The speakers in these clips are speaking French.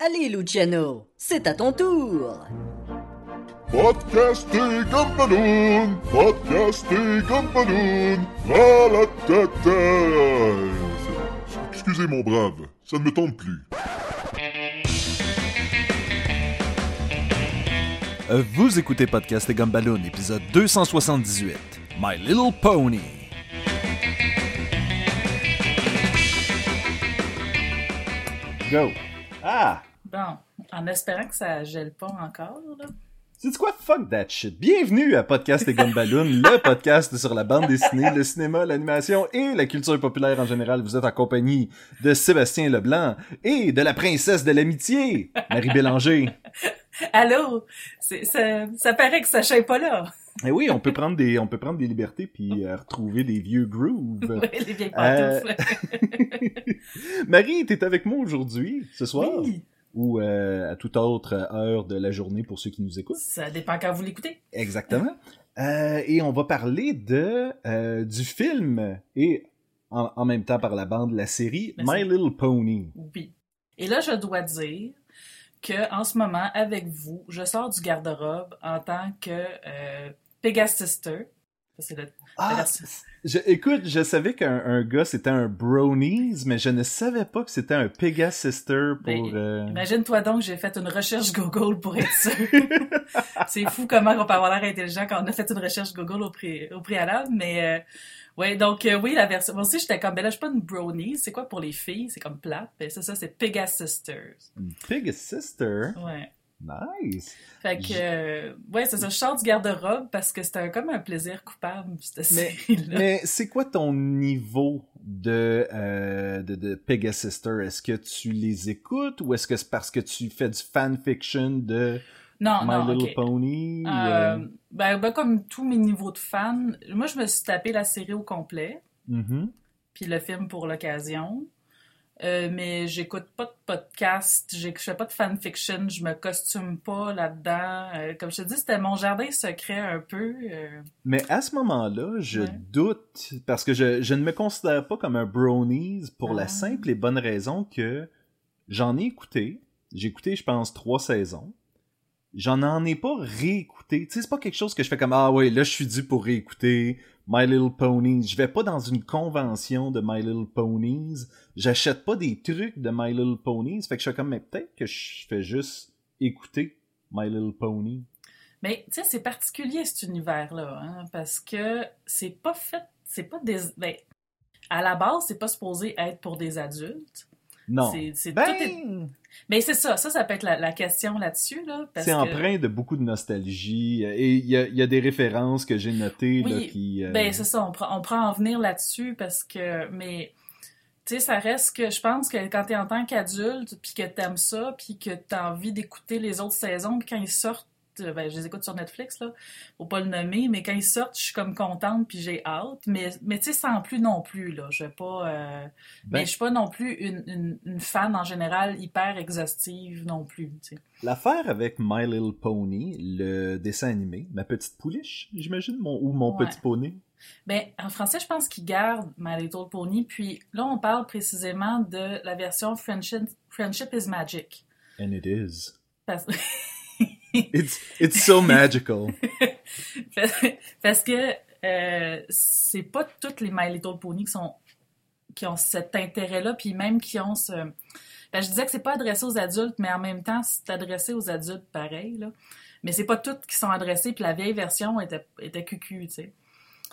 Allez, Luciano, c'est à ton tour. Podcasting Gumballoon, Podcasting Gumballoon, à la tête. Excusez mon brave, ça ne me tente plus. Vous écoutez Podcast et Gumballoon, épisode 278, My Little Pony. Go. Ah! Bon, en espérant que ça gèle pas encore, là. C'est quoi? Fuck that shit? Bienvenue à Podcast et Gumballoon, le podcast sur la bande dessinée, le cinéma, l'animation et la culture populaire en général. Vous êtes en compagnie de Sébastien Leblanc et de la princesse de l'amitié, Marie Bélanger. Allô? Ça, ça paraît que ça chèle pas là. Et oui, on peut prendre des, on peut prendre des libertés puis euh, retrouver des vieux grooves. Ouais, les vieilles Euh. Marie, t'es avec moi aujourd'hui, ce soir, Oui, ou euh, à toute autre heure de la journée pour ceux qui nous écoutent. ça dépend quand vous l'écoutez. Exactement. Euh, et on va parler de euh, du film et en, en même temps par la bande la série Merci. My Little Pony. Oui. Et là, je dois dire que en ce moment, avec vous, je sors du garde-robe en tant que euh, Pegasister. Ça, c'est le- Ah, je, écoute, je savais qu'un un gars c'était un bronies, mais je ne savais pas que c'était un Pegasister pour. Ben, euh, Imagine-toi donc, j'ai fait une recherche Google pour être sûr. c'est fou comment on peut avoir l'air intelligent quand on a fait une recherche Google au, pré- au préalable, mais euh, ouais, donc euh, oui, la version. Moi aussi, j'étais comme, ben là, je suis pas une brownie, c'est quoi pour les filles? C'est comme plate, ben c'est ça, c'est Pegasisters. une Pegasister. Ouais. Nice. Fait que, euh, ouais, c'est ça, je sors du garde-robe parce que c'était un- comme un plaisir coupable, cette Mais- série-là. Mais c'est quoi ton niveau de, euh, de, de Pegasister? Est-ce que tu les écoutes ou est-ce que c'est parce que tu fais du fanfiction de Non, My non, Little. Pony? Euh, euh, ben, ben, comme tous mes niveaux de fans, moi, je me suis tapé la série au complet. mhm. puis le film pour l'occasion. Euh, mais j'écoute pas de podcast, je fais pas de fanfiction, je me costume pas là-dedans. Euh, comme je te dis, c'était mon jardin secret un peu. euh, Mais à ce moment-là, je Ouais. doute, parce que je, je ne me considère pas comme un bronies pour la Ah. simple et bonne raison que j'en ai écouté. J'ai écouté, je pense, trois saisons. J'en en ai pas réécouté. Tu sais, c'est pas quelque chose que je fais comme Ah ouais, là je suis dû pour réécouter My Little Ponies. Je vais pas dans une convention de My Little Ponies. J'achète pas des trucs de My Little Ponies. Fait que je fais comme mais peut-être que je fais juste écouter My Little Pony. Mais tu sais, c'est particulier cet univers-là, hein, parce que c'est pas fait, c'est pas des. Ben, à la base, c'est pas supposé être pour des adultes. Non. C'est, Ben, est- Mais c'est ça, ça, ça peut être la, la question là-dessus, là. C'est que- empreint de beaucoup de nostalgie et il y a, il y a des références que j'ai notées là, Oui, qui. euh, Ben, c'est ça, on prend, on prend en venir là-dessus parce que, mais, tu sais, ça reste que je pense que quand t'es en tant qu'adulte, puis que t'aimes ça, puis que t'as envie d'écouter les autres saisons, puis quand ils sortent, ben, je les écoute sur Netflix, là, faut pas le nommer, mais quand ils sortent, je suis comme contente, puis j'ai hâte, mais, mais tu sais, sans plus non plus, là, je vais pas, euh, Ben- mais je suis pas non plus une, une, une fan, en général, hyper exhaustive non plus. L'affaire avec My Little Pony, le dessin animé, ma petite pouliche, j'imagine, mon, ou mon Ouais. petit poney. Ben, en français, je pense qu'ils gardent My Little Pony. Puis là, on parle précisément de la version Friendship, Friendship is Magic. And it is. Parce, It's, it's so magical. parce que euh, c'est pas toutes les My Little Pony qui, sont, qui ont cet intérêt-là, puis même qui ont ce... Ben, je disais que c'est pas adressé aux adultes, mais en même temps, c'est adressé aux adultes pareil, là. Mais c'est pas toutes qui sont adressées, puis la vieille version était, était cucu, tu sais.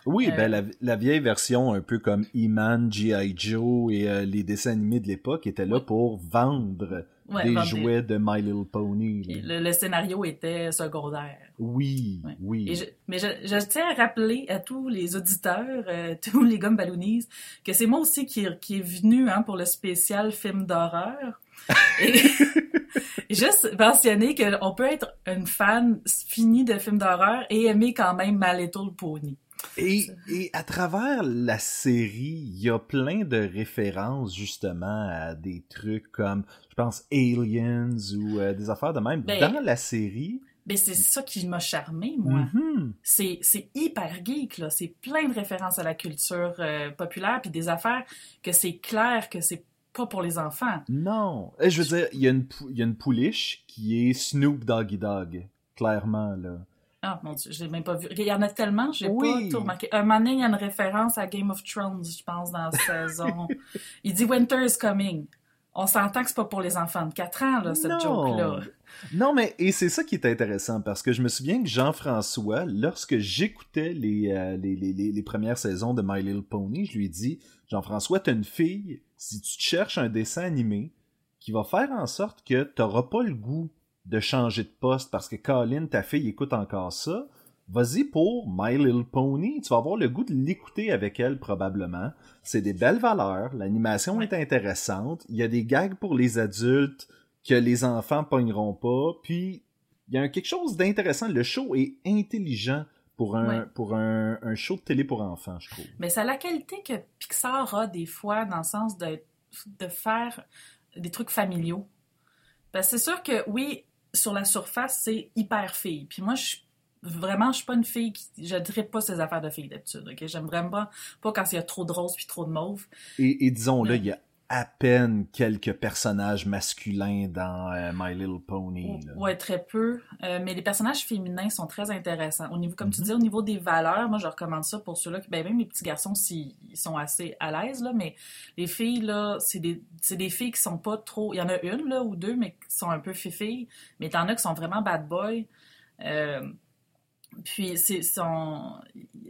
Oui, Euh, ben la, la vieille version, un peu comme E-Man, G.I. Joe et euh, les dessins animés de l'époque, étaient là pour vendre Ouais, des vendre jouets de My Little Pony. Le, le scénario était secondaire. Oui, Ouais. oui. Et je- mais je, je tiens à rappeler à tous les auditeurs, euh, tous les gommes balloonies, que c'est moi aussi qui, qui est venu hein, pour le spécial film d'horreur. Et juste mentionner qu'on peut être une fan finie de films d'horreur et aimer quand même My Little Pony. Et, et à travers la série, il y a plein de références justement à des trucs comme, je pense, Aliens ou euh, des affaires de même. Ben, Dans la série, Mais c'est ça qui m'a charmé, moi. mhm, C'est c'est hyper geek, là. C'est plein de références à la culture euh, populaire, puis des affaires que c'est clair que c'est pas pour les enfants. Non. Eh, Je veux dire, il y, a une il y a une pouliche qui est Snoop Doggy Dog. Clairement, là. Ah, mon Dieu, je l'ai même pas vu. Il y en a tellement, j'ai Oui. pas tout remarqué. Un moment donné, il y a une référence à Game of Thrones, je pense, dans la saison. Il dit Winter is coming. On s'entend que c'est pas pour les enfants de 4 ans, là, cette joke-là. Non, mais et c'est ça qui est intéressant parce que je me souviens que Jean-François, lorsque j'écoutais les, euh, les, les, les- les premières saisons de My Little Pony, je lui ai dit Jean-François, t'as une fille, si tu te cherches un dessin animé qui va faire en sorte que t'auras pas le goût de changer de poste parce que Colin, ta fille, écoute encore ça, vas-y pour My Little Pony. Tu vas avoir le goût de l'écouter avec elle probablement. C'est des belles valeurs, l'animation est intéressante, il y a des gags pour les adultes que les enfants pogneront pas, puis il y a quelque chose d'intéressant. Le show est intelligent pour un, Ouais. pour un, un show de télé pour enfants, je trouve. Mais ça a la qualité que Pixar a des fois, dans le sens de, de faire des trucs familiaux. Parce que c'est sûr que, oui, sur la surface, c'est hyper fille. Puis moi, je suis vraiment, je suis pas une fille qui. Je dirais pas ces affaires de filles d'habitude, ok? J'aime vraiment pas, pas quand il y a trop de rose puis trop de mauve. Et, et disons-le, Ouais. il y a à peine quelques personnages masculins dans euh, My Little Pony. là. Ouais, très peu. Euh, mais les personnages féminins sont très intéressants. Au niveau, comme tu Mhm. dis, au niveau des valeurs, moi, je recommande ça pour ceux-là qui, ben, même les petits garçons, s'ils ils sont assez à l'aise, là, mais les filles, là, c'est des, c'est des filles qui sont pas trop, il y en a une, là, ou deux, mais qui sont un peu filles, mais t'en as qui sont vraiment bad boy. Euh, puis c'est sont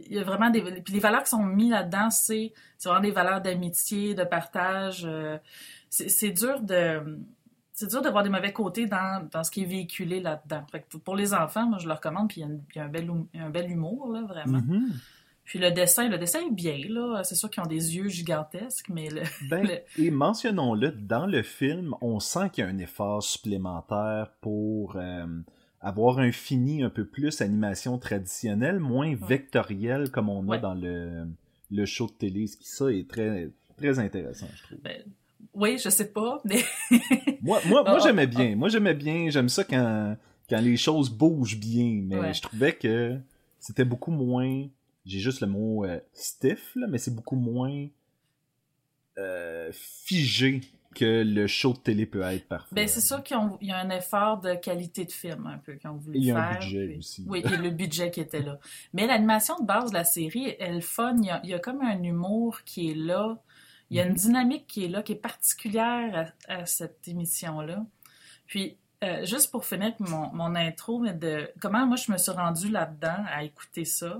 il y a vraiment des puis les valeurs qui sont mises là-dedans c'est vraiment des valeurs d'amitié de partage euh, c'est dur de c'est dur de voir des mauvais côtés dans, dans ce qui est véhiculé là-dedans. Pour les enfants, moi je le recommande, puis il y a, une- il y a un, bel, hum- un bel humour, là, vraiment. Mhm. Puis le dessin, le dessin est bien, là. C'est sûr qu'ils ont des yeux gigantesques, mais le, Ben, Le- Et mentionnons-le, dans le film, on sent qu'il y a un effort supplémentaire pour euh, avoir un fini un peu plus animation traditionnelle, moins vectoriel comme on a dans le, le show de télé, ce qui ça est très, très intéressant, je trouve. ben, oui, je sais pas, mais Moi, moi, moi Ah, j'aimais ah, bien. Moi, j'aimais bien. J'aime ça quand, quand les choses bougent bien. Mais Ouais. je trouvais que c'était beaucoup moins. J'ai juste le mot euh, stiff, là, mais c'est beaucoup moins euh, figé que le show de télé peut être parfois. ben, c'est sûr qu'il y a un effort de qualité de film, un peu, qu'ils ont voulu Et il y a un budget puis- aussi. Oui, et le budget qui était là. Mais l'animation de base de la série, elle fun. Il y a, il y a comme un humour qui est là. Il y a une dynamique qui est là, qui est particulière à, à cette émission-là. Puis, euh, juste pour finir mon, mon intro, mais de comment moi je me suis rendue là-dedans à écouter ça.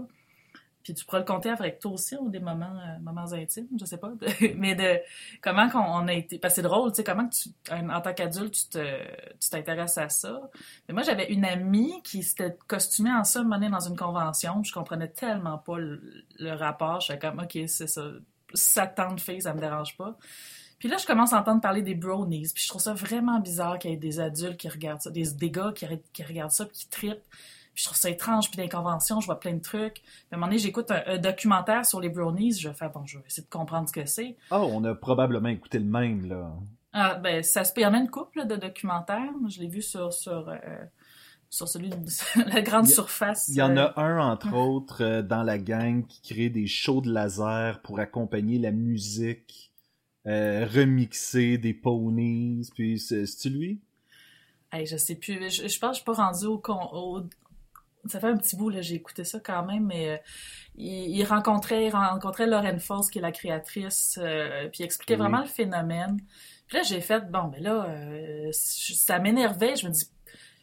Puis tu pourras le compter avec toi aussi, ou des moments, euh, moments intimes, je sais pas. mais de comment qu'on on a été. Parce que c'est drôle, tu sais, comment tu, en tant qu'adulte, tu te, tu t'intéresses à ça. Mais moi, j'avais une amie qui s'était costumée en ça, menée dans une convention. Je comprenais tellement pas le, rapport. Je comme, OK, c'est ça. Ça tente fille, ça me dérange pas. Puis là, je commence à entendre parler des brownies. Puis je trouve ça vraiment bizarre qu'il y ait des adultes qui regardent ça, des, des gars qui, qui regardent ça, puis qui trippent. Puis je trouve ça étrange. Puis conventions, je vois plein de trucs. Puis à un moment donné, j'écoute un, un documentaire sur les brownies. Je fais, bon, je vais essayer de comprendre ce que c'est. Ah, on a probablement écouté le même, là. Ah, ben, ça se peut. Il y en a une couple là, de documentaires. Je l'ai vu sur, sur, euh, sur celui de la grande Il surface. Il y en euh, a un, entre autres, euh, dans la gang qui crée des shows de laser pour accompagner la musique, euh, remixer des ponies, puis c'est c'est-tu lui? Hey, je sais plus. Je, je pense que je suis pas rendue au, con- au- Ça fait un petit bout, là, j'ai écouté ça quand même, mais euh, il, il rencontrait, il rencontrait Lauren Foss, qui est la créatrice, euh, puis il expliquait Oui. vraiment le phénomène. Puis là, j'ai fait, bon, ben là, euh, ça m'énervait. Je me dis,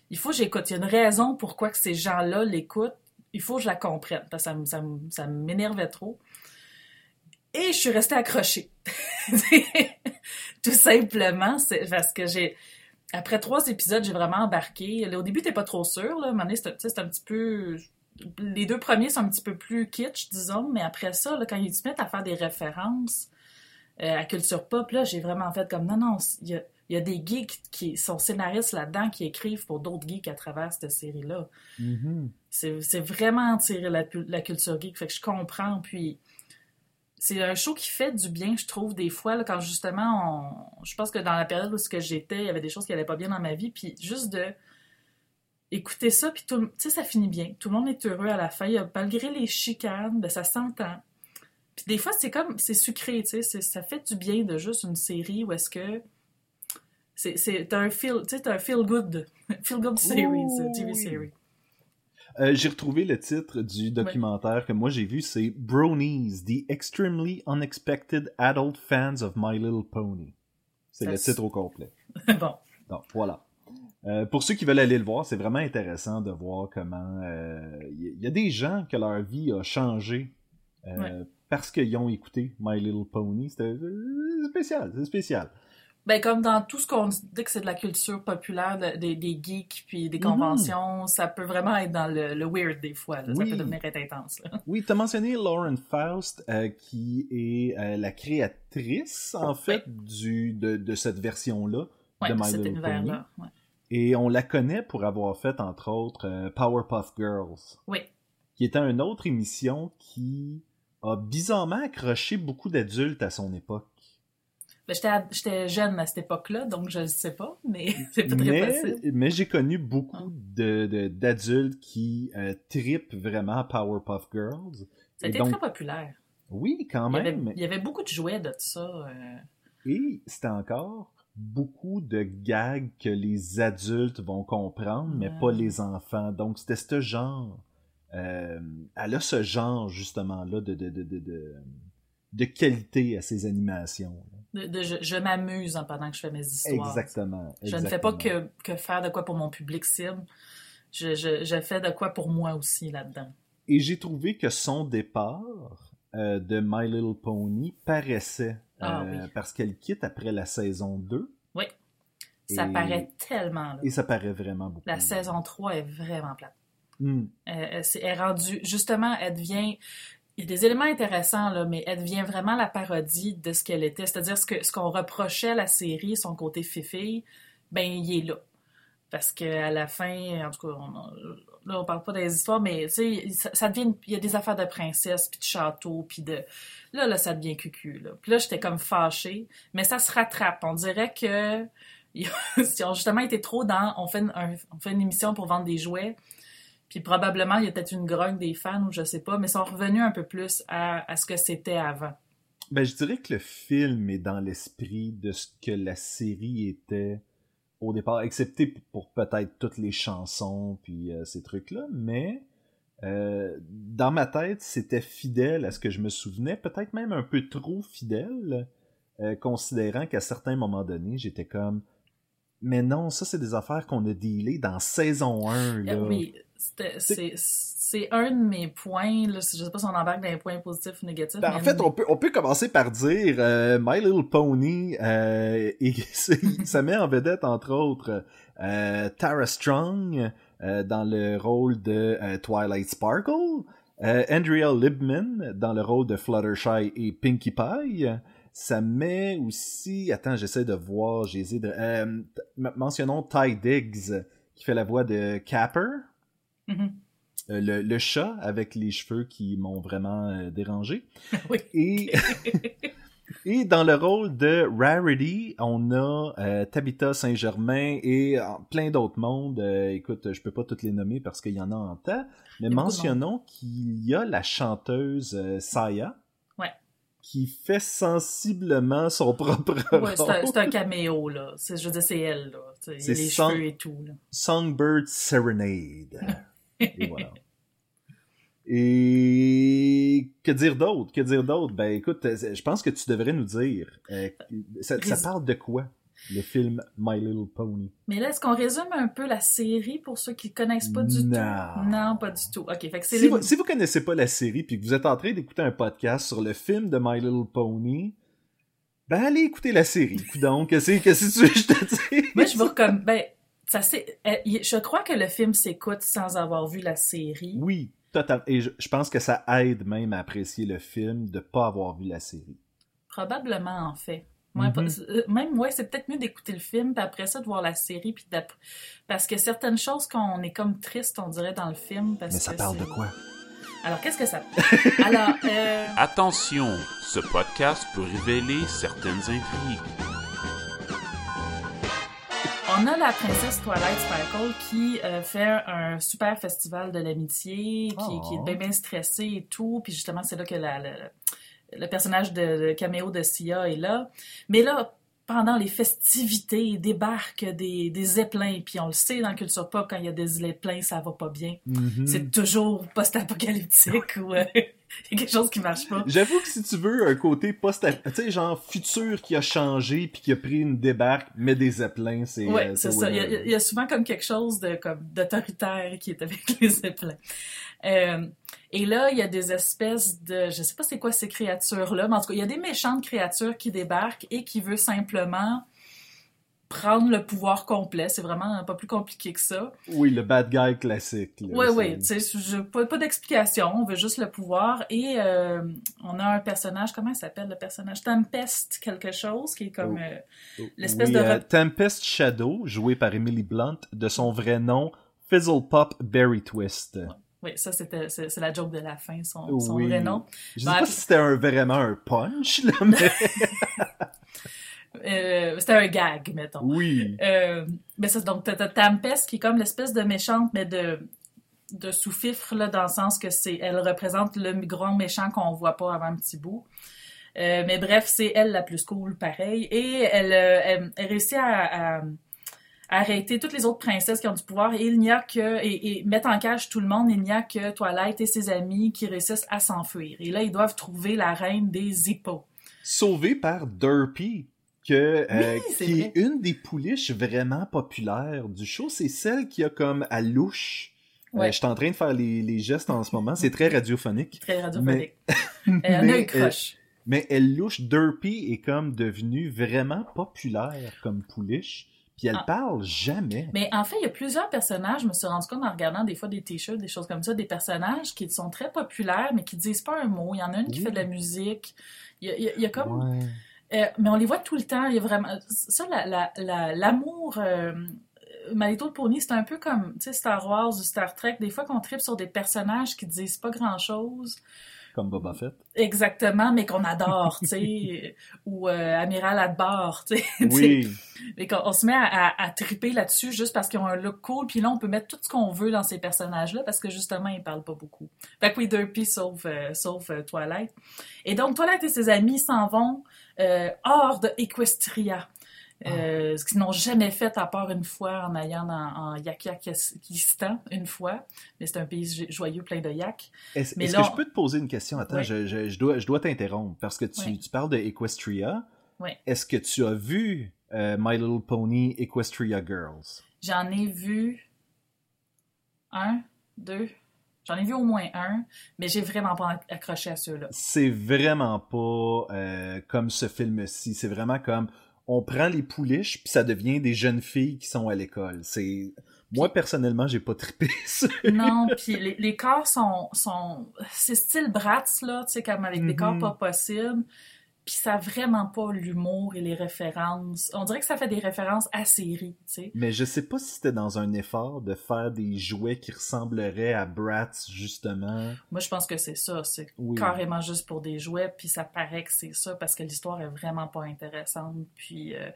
il faut que j'écoute. Il y a une raison pourquoi que ces gens-là l'écoutent. Il faut que je la comprenne, parce que ça, ça, ça m'énervait trop. Et je suis restée accrochée. Tout simplement, c'est parce que j'ai après trois épisodes, j'ai vraiment embarqué. Là, au début, t'es pas trop sûr. Là. À un moment donné, c'est, un petit peu... Les deux premiers sont un petit peu plus kitsch, disons, mais après ça, là, quand ils se mettent à faire des références euh, à culture pop, là, j'ai vraiment fait comme, non, non, il y a, il y a des geeks qui sont scénaristes là-dedans qui écrivent pour d'autres geeks à travers cette série-là. Mhm. C'est, c'est vraiment tirer la, la culture geek. Fait que je comprends. Puis c'est un show qui fait du bien, je trouve, des fois, là, quand justement, on... je pense que dans la période où j'étais, il y avait des choses qui allaient pas bien dans ma vie. Puis juste de écouter ça, puis tout, le- tu sais, ça finit bien. Tout le monde est heureux à la fin. Malgré les chicanes, ben, ça s'entend. Puis des fois, c'est comme, c'est sucré, tu sais, c'est- ça fait du bien de juste une série où est-ce que c'est, c'est, t'as un feel, tu sais, t'as un feel good, feel good series, TV series. Euh, j'ai retrouvé le titre du documentaire que moi j'ai vu, c'est Bronies, The Extremely Unexpected Adult Fans of My Little Pony. C'est le titre au complet. bon. Donc, voilà. Euh, pour ceux qui veulent aller le voir, c'est vraiment intéressant de voir comment euh, il y, a des gens que leur vie a changé euh, Ouais. parce qu'ils ont écouté My Little Pony. C'était euh, spécial, c'est spécial. Ben, comme dans tout ce qu'on dit que c'est de la culture populaire, de- des, des geeks, puis des Mhm. conventions, ça peut vraiment être dans le, le weird des fois. là. Ça peut devenir être intense. là. Oui, tu as mentionné Lauren Faust, euh, qui est euh, la créatrice, en fait, du, de, de cette version-là Ouais, de My cet Little Pony. univers-là. ouais. Et on la connaît pour avoir fait, entre autres, euh, Powerpuff Girls. Oui. qui était une autre émission qui a bizarrement accroché beaucoup d'adultes à son époque. Ben, j'étais, jeune à cette époque-là, donc je ne sais pas, mais c'est pas très Mais, possible. mais j'ai connu beaucoup Ah. de, de- d'adultes qui euh, tripent vraiment à Powerpuff Girls. Donc, très populaire. oui, quand Il y, avait, même. il y avait beaucoup de jouets de ça. euh, Et c'était encore beaucoup de gags que les adultes vont comprendre, mais Ouais. pas les enfants. Donc c'était ce genre. euh, elle a ce genre justement-là de, de, de, de, de, de qualité à ses animations. De, de- je, je m'amuse pendant que je fais mes histoires. Exactement. Je ne fais pas que, que faire de quoi pour mon public cible. Je, je, je fais de quoi pour moi aussi là-dedans. Et j'ai trouvé que son départ euh, de My Little Pony paraissait Ah euh, oui. parce qu'elle quitte après la saison 2 Oui. Ça Et- paraît tellement. là. et ça paraît vraiment beaucoup. La saison 3 est vraiment plate. Hmm. Euh, elle, c'est- elle est rendue, justement, elle devient. Il y a des éléments intéressants, là, mais elle devient vraiment la parodie de ce qu'elle était. C'est-à-dire ce que ce qu'on reprochait à la série, son côté fifille, ben, il est là. Parce qu'à la fin, en tout cas, on, là, on parle pas des histoires, mais ça, ça devient. Il y a des affaires de princesse, puis de château, puis de. Là, là, ça devient cucu, là. Puis là, j'étais comme fâchée, mais ça se rattrape. On dirait que. Ils ont justement été trop dans. On fait, une- un- on fait une émission pour vendre des jouets. Puis probablement, il y a peut-être une grogne des fans ou je sais pas, mais ils sont revenus un peu plus à, à ce que c'était avant. Ben, je dirais que le film est dans l'esprit de ce que la série était au départ, excepté pour peut-être toutes les chansons puis euh, ces trucs-là, mais euh, dans ma tête, c'était fidèle à ce que je me souvenais, peut-être même un peu trop fidèle, euh, considérant qu'à certains moments donnés, j'étais comme mais non, ça c'est des affaires qu'on a dealées dans saison 1 là. Oui, c'est un de mes points. Là, je sais pas si on embarque dans les points positifs ou négatifs. Ben, mais en fait, on peut, on peut commencer par dire euh, My Little Pony, euh, et ça met en vedette, entre autres, euh, Tara Strong dans le rôle de Twilight Sparkle, Andrea Libman dans le rôle de Fluttershy et Pinkie Pie. Ça met aussi... Attends, j'essaie de voir, de... euh, mentionnons Ty Diggs, qui fait la voix de Capper. Mhm. Euh, le, le chat avec les cheveux qui m'ont vraiment euh, dérangé. Oui. Et, et dans le rôle de Rarity, on a euh, Tabitha Saint-Germain et euh, plein d'autres mondes. Écoute, je peux pas toutes les nommer parce qu'il y en a en tas, mais mentionnons qu'il y a la chanteuse Saya. Ouais. Qui fait sensiblement son propre Ouais, c'est un, caméo, là. C'est- Je veux dire, c'est elle, là. Les sans- cheveux et tout, là. Songbird Serenade. Et voilà. Et que dire d'autre? Que dire d'autre? Ben écoute, euh, je pense que tu devrais nous dire. euh, ça, parle de quoi, le film My Little Pony? Mais là, est-ce qu'on résume un peu la série pour ceux qui connaissent pas du Non. tout? Non, pas du tout. OK, fait que Si les... vous, si vous connaissez pas la série puis que vous êtes en train d'écouter un podcast sur le film de My Little Pony, ben allez écouter la série. Donc, qu'est-ce que tu veux que je te dise? Moi, je vous recommande... Ben, ça c'est... euh, Je crois que le film s'écoute sans avoir vu la série. Oui, total. Et je, je pense que ça aide même à apprécier le film de pas avoir vu la série. Probablement, en fait. Moi, Mhm. euh, même moi, c'est peut-être mieux d'écouter le film, puis après ça, de voir la série, puis parce que certaines choses qu'on est comme triste, on dirait, dans le film. Parce Mais ça que parle de quoi? Alors, qu'est-ce que ça... Alors, euh, Attention, ce podcast peut révéler certaines intrigues. On a la princesse Twilight Sparkle qui euh, fait un super festival de l'amitié, qui, Oh. qui est bien, bien stressée et tout, puis justement, c'est là que la... la- le personnage de, de caméo de Sia est là. Mais là, pendant les festivités, débarquent des, des zeppelins. Puis on le sait dans le culture pop, quand il y a des zeppelins, ça va pas bien. Mhm. C'est toujours post-apocalyptique ou euh, il y a quelque chose qui marche pas. J'avoue que si tu veux un côté post tu sais, genre futur qui a changé puis qui a pris une débarque, mais des zeppelins, c'est. Ouais, euh, c'est ça. Il y, a, il y a souvent comme quelque chose de comme d'autoritaire qui est avec les zeppelins. Euh, et là, il y a des espèces de, je sais pas c'est quoi ces créatures-là, mais en tout cas, il y a des méchantes créatures qui débarquent et qui veulent simplement prendre le pouvoir complet. C'est vraiment pas plus compliqué que ça. Oui, le bad guy classique. là, Oui, oui, tu sais, je- pas, pas d'explication, on veut juste le pouvoir. Et euh, on a un personnage, comment il s'appelle le personnage? Tempest quelque chose, qui est comme... Oh. euh, l'espèce Oui, de euh, Tempest Shadow, joué par Emily Blunt, de son vrai nom, Fizzle Pop Berry Twist. Oui, ça c'était c'est c'est la joke de la fin, son, son Oui. vrai nom. Je sais Ben, pas si c'était un- vraiment un punch, là, mais Euh, c'était un gag, mettons. oui. Euh, mais ça, donc, t'as Tempest qui est comme l'espèce de méchante, mais de, de sous-fifre, là, dans le sens que c'est, elle représente le grand méchant qu'on voit pas avant un petit bout. Euh, mais bref, c'est elle la plus cool, pareil. Et elle, elle, elle réussit à arrêter toutes les autres princesses qui ont du pouvoir. Et il n'y a que, et, et mettre en cage tout le monde, il n'y a que Twilight et ses amis qui réussissent à s'enfuir. Et là, ils doivent trouver la reine des hippos. Sauvé par Derpy, que, euh, Oui, qui vrai. est une des pouliches vraiment populaires du show. C'est celle qui a comme à louche. Euh, je suis en train de faire les, les gestes en ce moment. C'est très radiophonique. Très radiophonique. Mais, Euh, euh, croche. mais elle louche. Derpy est comme devenue vraiment populaire comme pouliche. Puis elle Ah. parle jamais. Mais en fait, il y a plusieurs personnages, je me suis rendu compte en regardant des fois des t-shirts, des choses comme ça, des personnages qui sont très populaires, mais qui disent pas un mot. Il y en a une qui Oui. fait de la musique. Il y a, il y a- il y a comme... Ouais. Euh, mais on les voit tout le temps. Il y a vraiment... Ça, la- la- la- l'amour... euh, My Little Pony, c'est un peu comme, Star Wars ou Star Trek. Des fois qu'on tripe sur des personnages qui disent pas grand-chose. Comme Boba Fett. Exactement, mais qu'on adore, tu sais. ou euh, Amiral Adbar, tu sais. Oui. Et qu'on on se met à, à, à triper là-dessus juste parce qu'ils ont un look cool, puis là, on peut mettre tout ce qu'on veut dans ces personnages-là parce que justement, ils parlent pas beaucoup. Fait que oui, Derpy sauf, euh, sauf euh, Twilight. Et donc, Twilight et ses amis s'en vont euh, hors de Equestria. Euh, Ce qu'ils n'ont jamais fait à part une fois en allant en, en Yakakistan, une fois. Mais c'est un pays jo- joyeux plein de yak. Est-ce que je peux te poser une question? Attends, je, je- je dois, je dois t'interrompre parce que tu, tu parles de Equestria. Ouais. Est-ce que tu as vu euh, My Little Pony Equestria Girls? J'en ai vu un, deux, j'en ai vu au moins un, mais j'ai vraiment pas accroché à ceux-là. C'est vraiment pas euh, comme ce film-ci. C'est vraiment comme on prend les pouliches puis ça devient des jeunes filles qui sont à l'école. C'est moi personnellement j'ai pas trippé ça. Non, puis les, les corps sont, sont c'est style Bratz là, tu sais comme avec des corps Mhm. pas possibles. Puis ça a vraiment pas l'humour et les références. On dirait que ça fait des références à série, tu sais. Mais je sais pas si c'était dans un effort de faire des jouets qui ressembleraient à Bratz justement. Moi, je pense que c'est ça. C'est Oui. carrément juste pour des jouets, puis ça paraît que c'est ça parce que l'histoire est vraiment pas intéressante. Puis euh,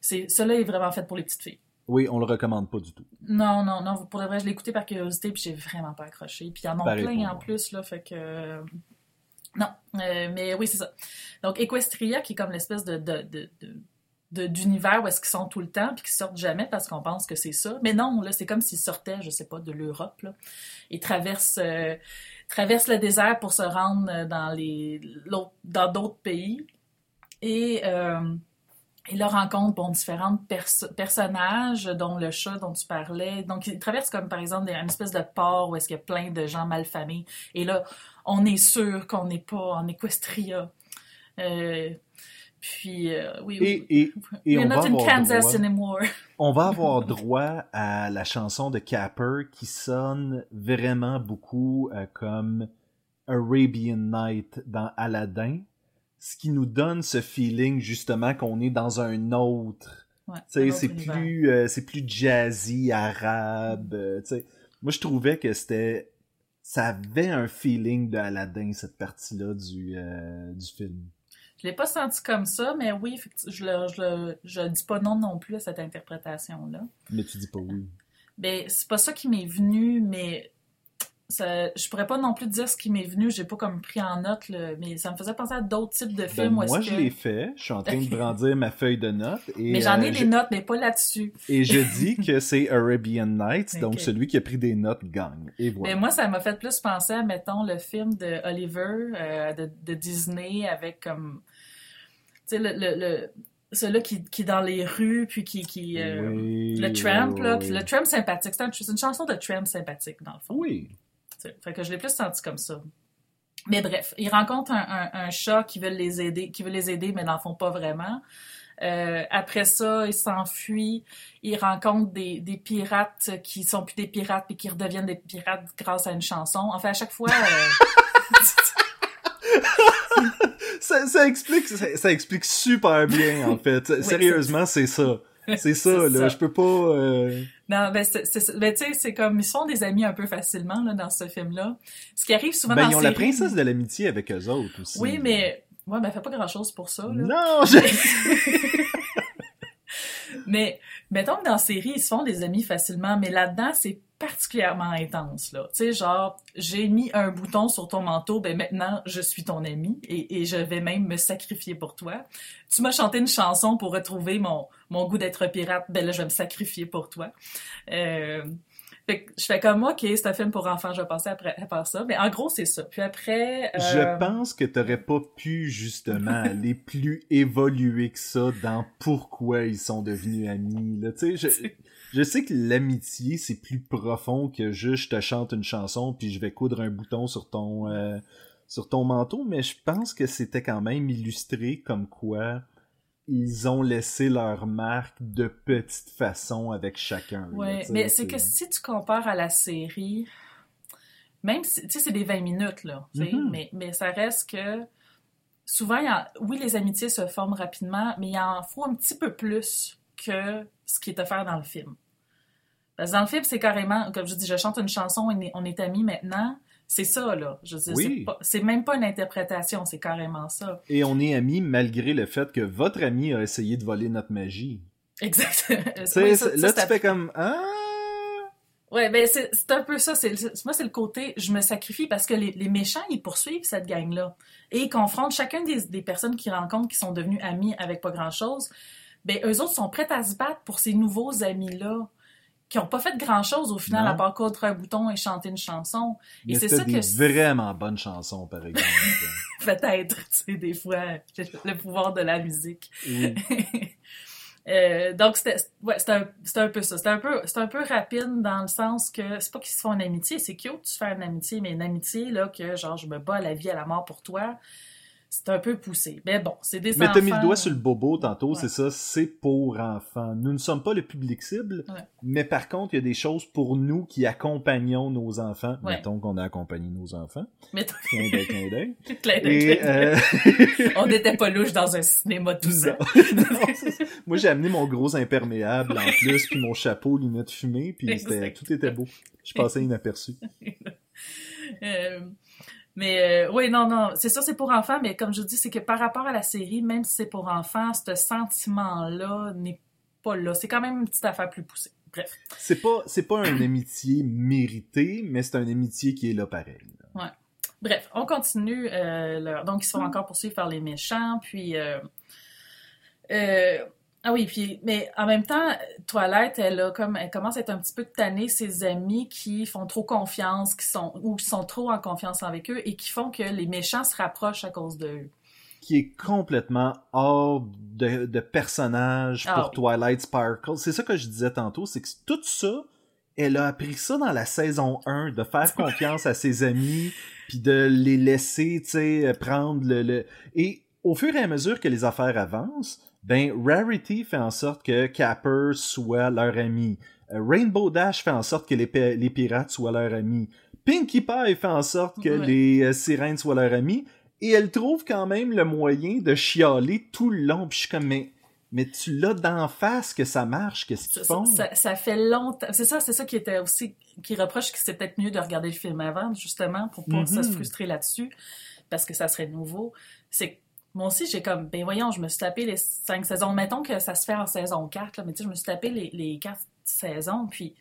c'est, cela est vraiment fait pour les petites filles. Oui, on le recommande pas du tout. Non, non, non. Pour de vrai, je l'ai écouté par curiosité, puis j'ai vraiment pas accroché. Puis il y en a Pareil plein en moi. plus, là, fait que... Non, Euh, mais oui, c'est ça. Donc, Equestria, qui est comme l'espèce de... de, de, d'univers où est-ce qu'ils sont tout le temps puis qu'ils sortent jamais parce qu'on pense que c'est ça. Mais non, là, c'est comme s'ils sortaient, je sais pas, de l'Europe, là, et traversent, euh, traversent le désert pour se rendre euh, dans les dans d'autres pays. Et euh, ils leur rencontrent bon, différents perso- personnages, dont le chat dont tu parlais. Donc, ils traversent comme, par exemple, des- une espèce de port où est-ce qu'il y a plein de gens malfamés. Et là, on est sûr qu'on n'est pas en Equestria. Euh, puis, euh, oui, oui. Et, et, et on, va avoir Kansas droit, on va avoir droit à la chanson de Capper qui sonne vraiment beaucoup euh, comme Arabian Night dans Aladdin, ce qui nous donne ce feeling justement qu'on est dans un autre Ouais, c'est plus, euh, c'est plus jazzy, arabe. euh. Moi, je trouvais que c'était. Ça avait un feeling de Aladdin, cette partie-là du, euh, du film. Je l'ai pas senti comme ça, mais oui, je le, je le- je dis pas non non plus à cette interprétation-là. Mais tu dis pas oui. Ben, c'est pas ça qui m'est venu, mais ça, je pourrais pas non plus dire ce qui m'est venu, j'ai pas comme pris en note, là, mais ça me faisait penser à d'autres types de Ben, films. où moi, je que- l'ai fait. Je suis en train de brandir ma feuille de notes. Et, Mais j'en ai euh, des je- notes, mais pas là-dessus. Et je dis que c'est Arabian Nights, donc celui qui a pris des notes gagne. Et voilà. Mais moi, ça m'a fait plus penser à, mettons, le film de Oliver euh, de, de Disney avec comme. Tu sais, le. le, le celui-là qui, qui est dans les rues, puis qui. qui euh, Oui, le tramp, oui, là. oui. Le tramp sympathique. C'est une chanson de tramp sympathique, dans le fond. Oui. Fait que je l'ai plus senti comme ça. Mais bref, ils rencontrent un, un- un chat qui veut les aider, qui veut les aider, mais n'en font pas vraiment. Euh, après ça, ils s'enfuient. Ils rencontrent des, des pirates qui sont plus des pirates puis qui redeviennent des pirates grâce à une chanson. Enfin, à chaque fois, euh, Ça, ça explique, ça, ça explique super bien, en fait. Sérieusement, c'est ça. C'est ça, là. ça. Je peux pas... euh, non, ben, c'est, ben, tu sais, c'est comme ils se font des amis un peu facilement là dans ce film-là. Ce qui arrive souvent Ben, dans ils ont la princesse de l'amitié avec eux autres aussi. Oui, mais ouais, ben, fait pas grand-chose pour ça. Là. Non, je... Mais mettons que dans la série, ils se font des amis facilement, mais là-dedans, c'est particulièrement intense, là. Tu sais, genre, j'ai mis un bouton sur ton manteau, ben maintenant, je suis ton ami et, et je vais même me sacrifier pour toi. Tu m'as chanté une chanson pour retrouver mon, mon goût d'être pirate, ben là, je vais me sacrifier pour toi. Euh, fait que je fais comme, OK, c'est un film pour enfants, je vais passer après, après ça. Mais en gros, c'est ça. Puis après... euh, Je pense que t'aurais pas pu, justement, aller plus évoluer que ça dans pourquoi ils sont devenus amis, là. Tu sais, je... Je sais que l'amitié, c'est plus profond que juste je te chante une chanson puis je vais coudre un bouton sur ton euh, sur ton manteau, mais je pense que c'était quand même illustré comme quoi ils ont laissé leur marque de petite façon avec chacun. sais, mais c'est que si tu compares à la série, même si, tu sais, c'est des 20 minutes, là, Mhm. mais, mais ça reste que souvent, il y en- oui, les amitiés se forment rapidement, mais il en faut un petit peu plus que ce qui est offert dans le film. Parce que dans le film, c'est carrément, comme je dis, je chante une chanson, on est, on est amis maintenant. C'est ça, là. Je Oui. c'est même pas une interprétation, c'est carrément ça. Et on est amis malgré le fait que votre ami a essayé de voler notre magie. Sais, Oui, ça- ça, là, c'est tu fais comme ah. Ouais, ben c'est un peu ça. C'est moi, c'est le côté je me sacrifie parce que les, les méchants, ils poursuivent cette gang-là. Et ils confrontent chacune des, des personnes qu'ils rencontrent qui sont devenues amies avec pas grand-chose. Ben, eux autres sont prêts à se battre pour ces nouveaux amis-là qui ont pas fait grand-chose au final Non. à part coudre un bouton et chanter une chanson. Et c'est ça des que vraiment bonnes chansons, par exemple. peut-être, tu sais, des fois, le pouvoir de la musique. Oui. Euh, donc c'était ouais, un, un peu ça. C'était un peu un peu rapide dans le sens que c'est pas qu'ils se font une amitié, c'est cute tu fais une amitié, mais une amitié là que genre je me bats à la vie à la mort pour toi, c'est un peu poussé. Mais bon, c'est des Mais enfants. t'as mis le doigt sur le bobo tantôt, Ouais. c'est ça, c'est pour enfants. Nous ne sommes pas le public cible, Ouais. mais par contre, il y a des choses pour nous qui accompagnons nos enfants. Ouais. Mettons qu'on a accompagné nos enfants. Mais Clin d'œil, clin d'œil. Et, euh, on n'était pas louche dans un cinéma tout ça. Non. Moi, j'ai amené mon gros imperméable en plus, puis mon chapeau, lunettes fumées, puis tout était beau. Je passais inaperçu. Euh, mais euh, oui, non, non, c'est ça, c'est pour enfants, mais comme je dis, c'est que par rapport à la série, même si c'est pour enfants, ce sentiment-là n'est pas là. C'est quand même une petite affaire plus poussée. Bref. C'est pas, c'est pas une amitié méritée, mais c'est une amitié qui est là pareil. là. Bref, on continue. euh, leur- Donc, ils se font encore poursuivre par les méchants, puis... euh, euh, Ah oui, puis mais en même temps, Toilette, elle a comme elle commence à être un petit peu tannée ses amis qui font trop confiance, qui sont ou qui sont trop en confiance avec eux et qui font que les méchants se rapprochent à cause d'eux. qui est complètement hors de, de personnage Ah pour oui. Twilight Sparkle. C'est ça que je disais tantôt, c'est que tout ça, elle a appris ça dans la saison 1, de faire confiance à ses amis, puis de les laisser, tu sais, prendre le, le... Et au fur et à mesure que les affaires avancent, ben, Rarity fait en sorte que Capper soit leur ami. Euh, Rainbow Dash fait en sorte que les, les pirates soient leur ami. Pinkie Pie fait en sorte que Ouais. les euh, sirènes soient leur ami. Et elle trouve quand même le moyen de chialer tout le long. Puis je suis comme, mais, mais tu l'as d'en face que ça marche, qu'est-ce qu'ils Ça, font? ça- ça fait longtemps. C'est ça, c'est ça qui était aussi qui reproche que c'était peut-être mieux de regarder le film avant, justement, pour pas Mhm. se frustrer là-dessus, parce que ça serait nouveau. C'est que moi aussi, j'ai comme, ben voyons, je me suis tapé les cinq saisons. Mettons que ça se fait en saison 4, là, mais tu sais, je me suis tapé les, les quatre saisons, puis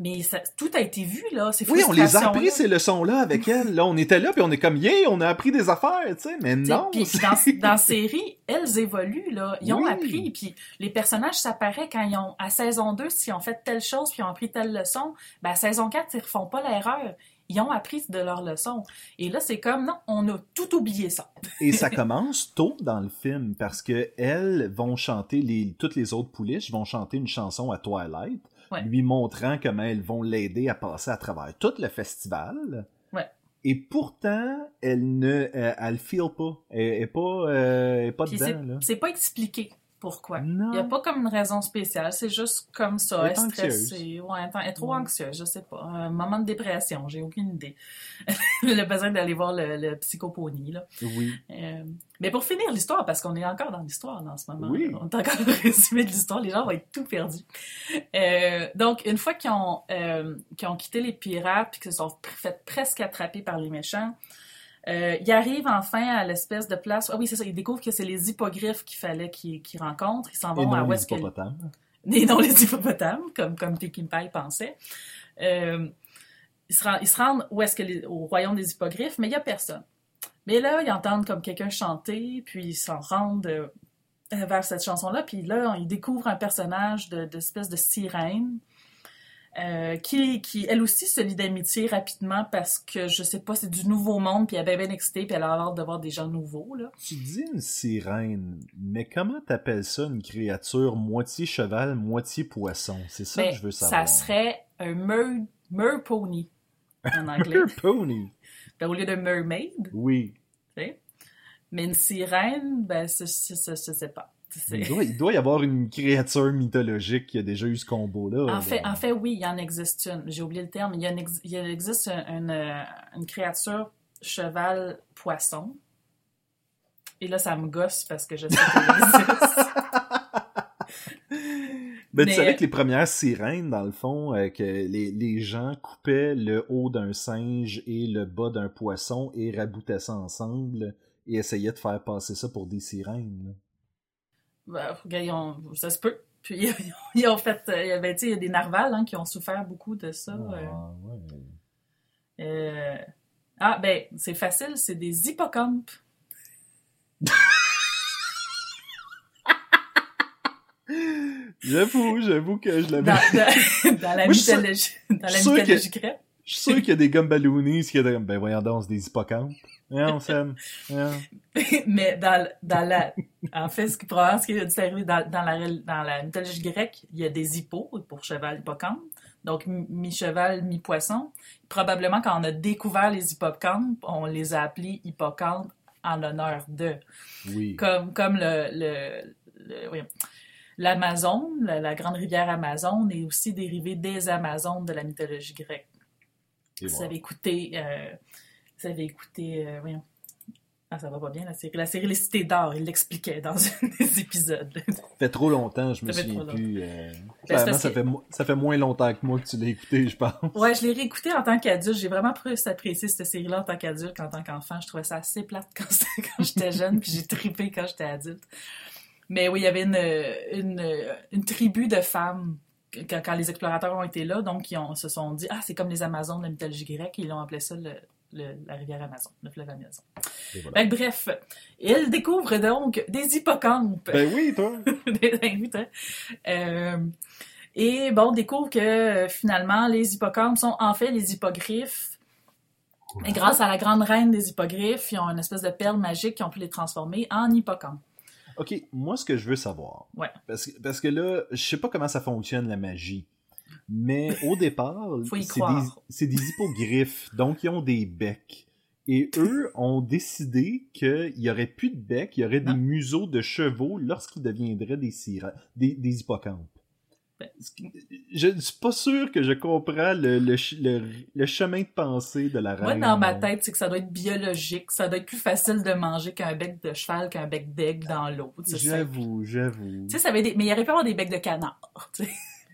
Mais ça- tout a été vu, là. Ces Oui, on les a appris ces leçons-là avec elle. Là, on était là, puis on est comme, yeah, on a appris des affaires, tu sais, mais T'sais, non. Puis puis dans, dans la série, elles évoluent, là. Ils ont Oui. appris. Puis les personnages, ça paraît quand ils ont, à saison 2, s'ils ont fait telle chose puis ils ont appris telle leçon, ben à saison 4, ils refont pas l'erreur. Ils ont appris de leur leçon. Et là, c'est comme, non, on a tout oublié ça. Et ça commence tôt dans le film parce que elles vont chanter les toutes les autres pouliches vont chanter une chanson à Twilight, Ouais. lui montrant comment elles vont l'aider à passer à travers tout le festival. Ouais. Et pourtant, elle ne, elle, elle feel pas, elle est pas, euh, elle est pas Puis dedans c'est pas expliqué pourquoi? Non. Il n'y a pas comme une raison spéciale, c'est juste comme ça. Elle est stressée. Ouais, attends, elle est trop Ouais. anxieuse, je sais pas. Un moment de dépression, j'ai aucune idée. le besoin d'aller voir le, le psychopony, là. Oui. Euh, mais pour finir l'histoire, parce qu'on est encore dans l'histoire dans ce moment, Oui. on est encore au résumé de l'histoire, les gens vont être tout perdus. Euh, donc, une fois qu'ils ont, euh, ont quitté les pirates puis qu'ils se sont fait presque attraper par les méchants, euh, ils arrivent enfin à l'espèce de place. Ah oui, c'est ça, ils découvrent que c'est les hippogriffes qu'il fallait qu'ils rencontrent. Ils s'en vont à non que hippopotames. et non les hippopotames, comme, comme Peckinpah pensait. Euh, ils, se rendent, ils se rendent où est-ce que les- au royaume des hippogriffes, mais il n'y a personne. Mais là, ils entendent comme quelqu'un chanter, puis ils s'en rendent euh, vers cette chanson-là, puis là, ils découvrent un personnage de- d'espèce de, sirène. Euh, qui, qui, elle aussi, se lie d'amitié rapidement parce que, je sais pas, c'est du nouveau monde, puis elle est bien excitée, puis elle a hâte de voir des gens nouveaux, là. Tu dis une sirène, mais comment t'appelles ça une créature moitié cheval, moitié poisson? C'est ça Ben, que je veux savoir. ça serait un mer, merpony, en anglais. Mer pony. Ben, au lieu de mermaid, Oui. Mais une sirène, ben, c'est- c'est- c'est- je sais pas. Il doit, il doit y avoir une créature mythologique qui a déjà eu ce combo-là. En fait, en fait, oui, il y en existe une. J'ai oublié le terme. Il, y en ex- il existe une, une, euh, une créature cheval-poisson. Et là, ça me gosse parce que je sais qu'elle existe. Ben, tu mais- savais que les premières sirènes, dans le fond, euh, que les, les gens coupaient le haut d'un singe et le bas d'un poisson et raboutaient ça ensemble et essayaient de faire passer ça pour des sirènes. Là. Ben, regarde, ils ont- ça se peut. Puis ils ont, fait. euh, ben, il y a des narvals hein, qui ont souffert beaucoup de ça. euh. Ah, ouais. Euh, Ah, ben, c'est facile, c'est des hippocampes. J'avoue, j'avoue que je l'avais. Dans, dans- dans la mythologie, dans la mythologie grecque. Je suis sûr qu'il y a des gumballoonies qui étaient comme, ben voyons donc, c'est des hippocampes. Hein, on s'aime. Hein. Mais dans, dans la. En fait, ce qui, probablement, ce qui a dû arriver dans, dans, la, dans la mythologie grecque, il y a des hippos pour cheval hippocampe. Donc, mi- mi-cheval, mi-poisson. Probablement, quand on a découvert les hippocampes, on les a appelés hippocampes en l'honneur de. Oui. Comme, comme le. le, le- voyons. L'Amazon, la, la grande rivière Amazon, est aussi dérivée des Amazones de la mythologie grecque. Et voilà. avez écouté, euh, avez écouté, euh, voyons. Ah, ça va pas bien, la série. La série Les Cités d'Or, il l'expliquait dans un des épisodes. Ça fait trop longtemps, je me Ça souviens plus. euh, Ben, ça, fait, mo- ça fait moins longtemps que moi que tu l'as écouté, je pense. ouais, je l'ai réécouté en tant qu'adulte. J'ai vraiment plus apprécié cette série-là en tant qu'adulte qu'en tant qu'enfant. Je trouvais ça assez plate quand, j'étais jeune, puis j'ai trippé quand j'étais adulte. Mais oui, il y avait une, une, une tribu de femmes quand, quand les explorateurs ont été là, donc ils ont, se sont dit Ah, c'est comme les Amazones de la mythologie grecque, ils ont appelé ça le, le- la rivière Amazon, le fleuve Amazon. Voilà. Bref, ils découvrent donc des hippocampes. Ben oui, toi. des invités. Euh, et bon, on découvre que finalement, les hippocampes sont en fait les hippogriffes. Et grâce à la grande reine des hippogriffes, ils ont une espèce de perle magique qui ont pu les transformer en hippocampes. Ok, moi, ce que je veux savoir. Ouais. Parce, que- parce que là, je sais pas comment ça fonctionne, la magie. Mais au départ, c'est des, des hippogriffes, donc ils ont des becs. Et eux ont décidé qu'il y aurait plus de becs, il y aurait Non. des museaux de chevaux lorsqu'ils deviendraient des, des hippocampes. Ben. Je ne suis pas sûr que je comprends le, le, le- le chemin de pensée de la Moi, reine. dans ma tête, c'est que ça doit être biologique. Ça doit être plus facile de manger qu'un bec de cheval qu'un bec d'aigle dans l'eau. J'avoue, j'avoue. tu sais, ça avait des... Mais il aurait pu avoir des becs de canard.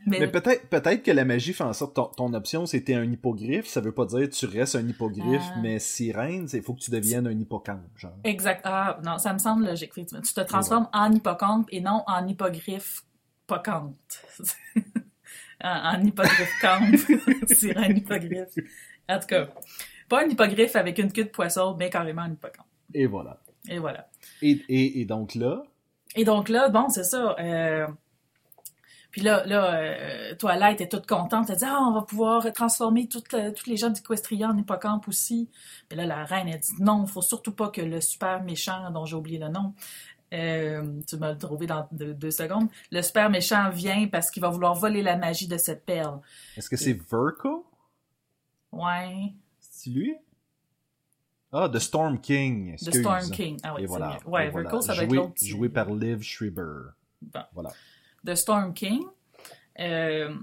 Mais, Mais peut-être peut-être que la magie fait en sorte ton, ton option c'était un hippogriffe, ça veut pas dire que tu restes un hippogriffe, Ah. mais sirène, il faut que tu deviennes un hippocampe, genre. Exact. Ah, non, ça me semble logique. Tu te transformes en hippocampe et non en hippogriffe pocante. en, en hippogriffe cambre, sirène hippogriffe. En tout cas, pas un hippogriffe avec une queue de poisson, mais carrément un hippocampe. Et voilà. Et voilà. Et, et, et donc là, Et donc là, bon, c'est ça. euh, Puis là, là euh, Toilette est toute contente. Elle dit Ah, on va pouvoir transformer toutes, euh, tous les gens d'Equestria en hippocampe aussi. Mais là, la reine, elle dit Non, il faut surtout pas que le super méchant, dont j'ai oublié le nom, euh, tu m'as trouvé dans deux, deux secondes, le super méchant vient parce qu'il va vouloir voler la magie de cette perle. est-ce que c'est Verco? Ouais. C'est lui? Ah, The Storm King. The. Storm King. Ah oui, voilà. mieux. Ouais, voilà. Ça va être l'autre. Joué par Liv Schreiber. Bon. Voilà. de Storm King. Euh,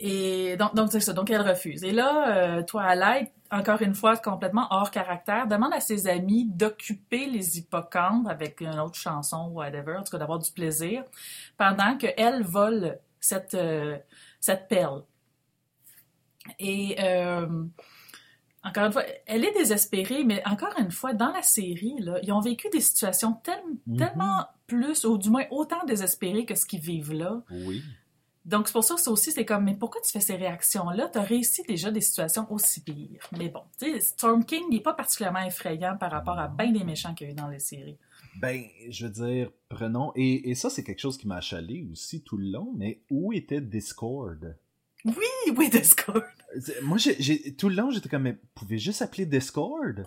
et donc, donc c'est ça. Donc, elle refuse. Et là, euh, Twilight, encore une fois, complètement hors caractère, demande à ses amis d'occuper les hippocampes avec une autre chanson, whatever, en tout cas d'avoir du plaisir, pendant qu'elle vole cette, euh, cette perle. Et euh, encore une fois, elle est désespérée, mais encore une fois, dans la série, là, ils ont vécu des situations tel- Mhm. tellement plus, ou du moins autant désespérées que ce qu'ils vivent là. Oui. Donc, c'est pour ça que ça aussi, c'est comme, mais pourquoi tu fais ces réactions-là? Tu as réussi déjà des situations aussi pires. Mais bon, tu sais, Storm King n'est pas particulièrement effrayant par rapport à bien des méchants qu'il y a eu dans les séries. Ben, je veux dire, prenons. Et, et ça, c'est quelque chose qui m'a achalé aussi tout le long, mais où était Discord? Oui, oui, Discord. C'est- Moi, j'ai, tout le long, j'étais comme, mais pouvez juste appeler Discord?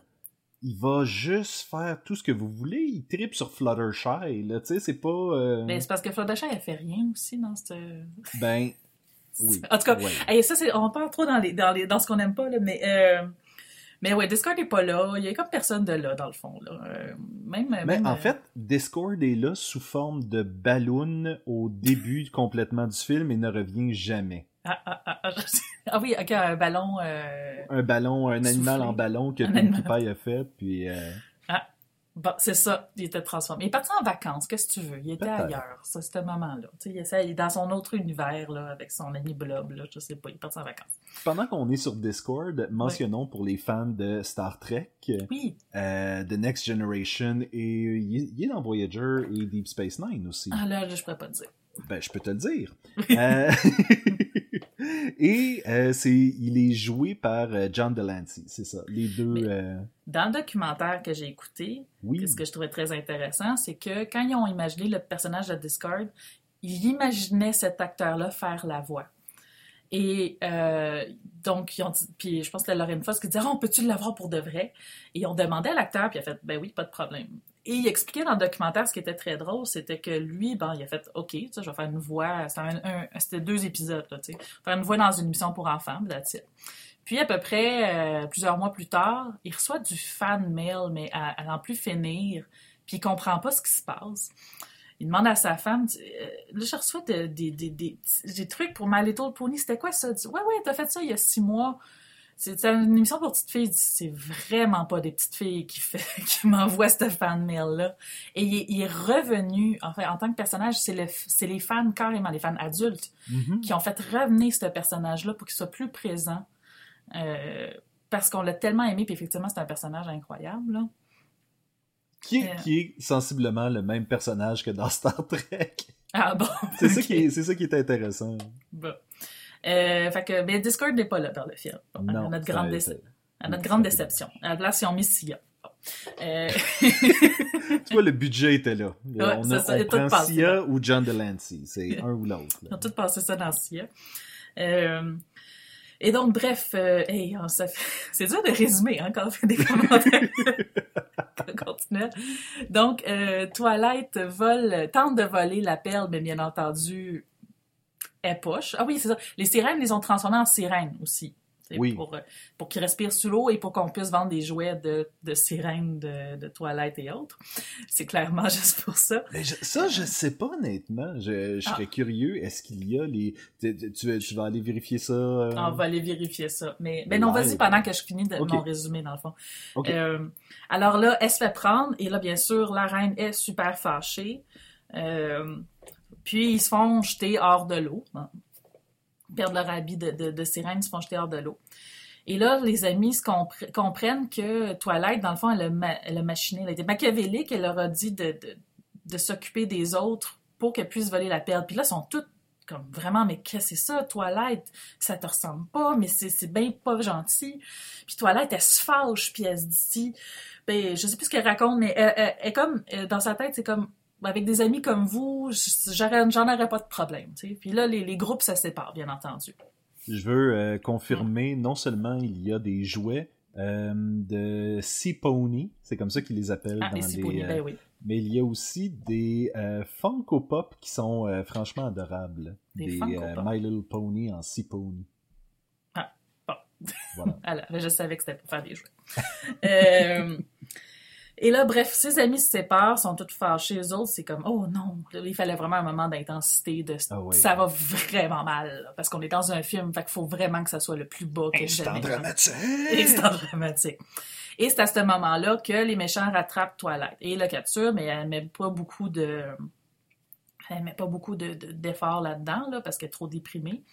Il va juste faire tout ce que vous voulez. Il tripe sur Fluttershy, là. Tu sais, c'est pas. euh, Mais c'est parce que Fluttershy, elle fait rien aussi dans cette... Ben, oui. En tout cas, Ouais. Hey, ça, c'est, on parle trop dans, les, dans, les, dans ce qu'on aime pas, là, mais, euh, mais ouais, Discord n'est pas là. Il y a comme personne de là, dans le fond. Là. Euh, même, Mais même, en euh, fait, Discord est là sous forme de ballon au début complètement du film et ne revient jamais. Ah, ah, ah, ah, ah oui, ok, un ballon. euh, Un ballon, un animal Soufflé. en ballon que Pinkie. Pie a fait, puis... euh, Bon, c'est ça, il était transformé. Il est parti en vacances, qu'est-ce que tu veux? Il était ailleurs, ça, ce moment-là. Tu sais, il, est dans son autre univers, là, avec son ami Blob, là, je sais pas, il est parti en vacances. Pendant qu'on est sur Discord, mentionnons pour les fans de Star Trek, Oui, euh, The Next Generation, et il est, dans Voyager et Deep Space Nine aussi. ah là, je pourrais pas te dire. Ben, je peux te le dire. Euh, et euh, c'est, il est joué par euh, John Delancey, c'est ça. Les deux, euh, Dans le documentaire que j'ai écouté, oui. ce que je trouvais très intéressant, c'est que quand ils ont imaginé le personnage de Discord, ils imaginaient cet acteur-là faire la voix. Et euh, donc, ils ont dit, puis je pense que c'était Lorraine Foss qui disait, Ah, on peut-tu l'avoir pour de vrai? Et ils ont demandé à l'acteur, puis il a fait, ben oui, pas de problème. Et il expliquait dans le documentaire, ce qui était très drôle, c'était que lui, ben, il a fait, OK, tu sais, je vais faire une voix, c'était, deux épisodes, tu sais, faire une voix dans une émission pour enfants, that's it. Puis à peu près euh, plusieurs mois plus tard, il reçoit du fan mail, mais à, n'en plus finir, puis il comprend pas ce qui se passe. Il demande à sa femme, euh, là je reçois de- des, trucs pour My Little Pony, c'était quoi ça? Dit, ouais, ouais, t'as fait ça il y a six mois. C'est une émission pour petites filles. C'est vraiment pas des petites filles qui, fait, qui m'envoient ce fan mail-là. Et il est, il est revenu, en fait, en tant que personnage, c'est le, les fans carrément, les fans adultes, Mhm. qui ont fait revenir ce personnage-là pour qu'il soit plus présent. Euh, parce qu'on l'a tellement aimé, puis effectivement, c'est un personnage incroyable. Là. Qui, est, Euh. qui est sensiblement le même personnage que dans Star Trek? Ah bon? C'est ça, Ok. qui est, c'est ça qui est intéressant. Bon. Euh, fait que, mais Discord n'est pas là dans le film. Bon, à Non, notre grande, ça- à notre grande déception. À la place, ils ont mis Sia. Euh, Tu vois, le budget était là. Ouais, on a, ça, on prend passé, Sia ou John Delancey. C'est un ou l'autre. Ils ont tout passé ça dans Sia. Euh, et donc, bref, euh, hey, on- ça fait- c'est dur de résumer hein, quand on fait des commentaires continuels. Donc, euh, Twilight vole, tente de voler la perle, mais bien entendu, elle poche. Ah oui, c'est ça. Les sirènes les ont transformées en sirènes aussi. Oui. Pour, euh, pour qu'ils respirent sous l'eau et pour qu'on puisse vendre des jouets de, de sirènes de, de Twilight et autres. C'est clairement juste pour ça. Mais je- ça, je sais pas honnêtement. Je, je serais Ah. curieux. Est-ce qu'il y a les. Tu, tu- vas aller vérifier ça. euh? On va aller vérifier ça. Mais, mais non, vas-y pendant que je finis de Ok. mon résumé, dans le fond. Ok. Euh, alors là, elle se fait prendre, et là, bien sûr, la reine est super fâchée. Euh, puis ils se font jeter hors de l'eau. Ils perdent leur habit de, sirène, ils se font jeter hors de l'eau. Et là, les amis comprennent que Twilight, dans le fond, elle a, ma- elle a machiné, elle machiavélique, elle leur a dit de, s'occuper des autres pour qu'elle puisse voler la perle. Puis là, ils sont toutes comme vraiment, mais qu'est-ce que c'est ça, Twilight? Ça te ressemble pas, mais c'est bien pas gentil. Puis Twilight, elle se fâche, puis elle se dit, ben, je sais plus ce qu'elle raconte, mais elle, elle- elle comme, euh, dans sa tête, c'est comme, avec des amis comme vous, j'en aurais pas de problème. Puis là, les, les groupes se séparent, bien entendu. Je veux euh, confirmer, non seulement il y a des jouets euh, de Sea Pony, c'est comme ça qu'ils les appellent Ah, dans les les... Siponi, euh, ben oui. Mais il y a aussi des Funko Pop qui sont franchement adorables. Des Des. My Little Pony en Sea Pony. Ah, bon. Voilà. Alors, ben, je savais que c'était pour faire des jouets. Et là, bref, ses amis se séparent, sont tous fâchés. Eux autres, c'est comme, oh non, il fallait vraiment un moment d'intensité, de Ah oui. ça va vraiment mal, là, parce qu'on est dans un film, fait qu'il faut vraiment que ça soit le plus bas que jamais. dramatique! Instant dramatique. Et c'est à ce moment-là que les méchants rattrapent Twilight et le capturent, mais elle met pas beaucoup de, elle met pas beaucoup de- de- d'efforts là-dedans, là, parce qu'elle est trop déprimée.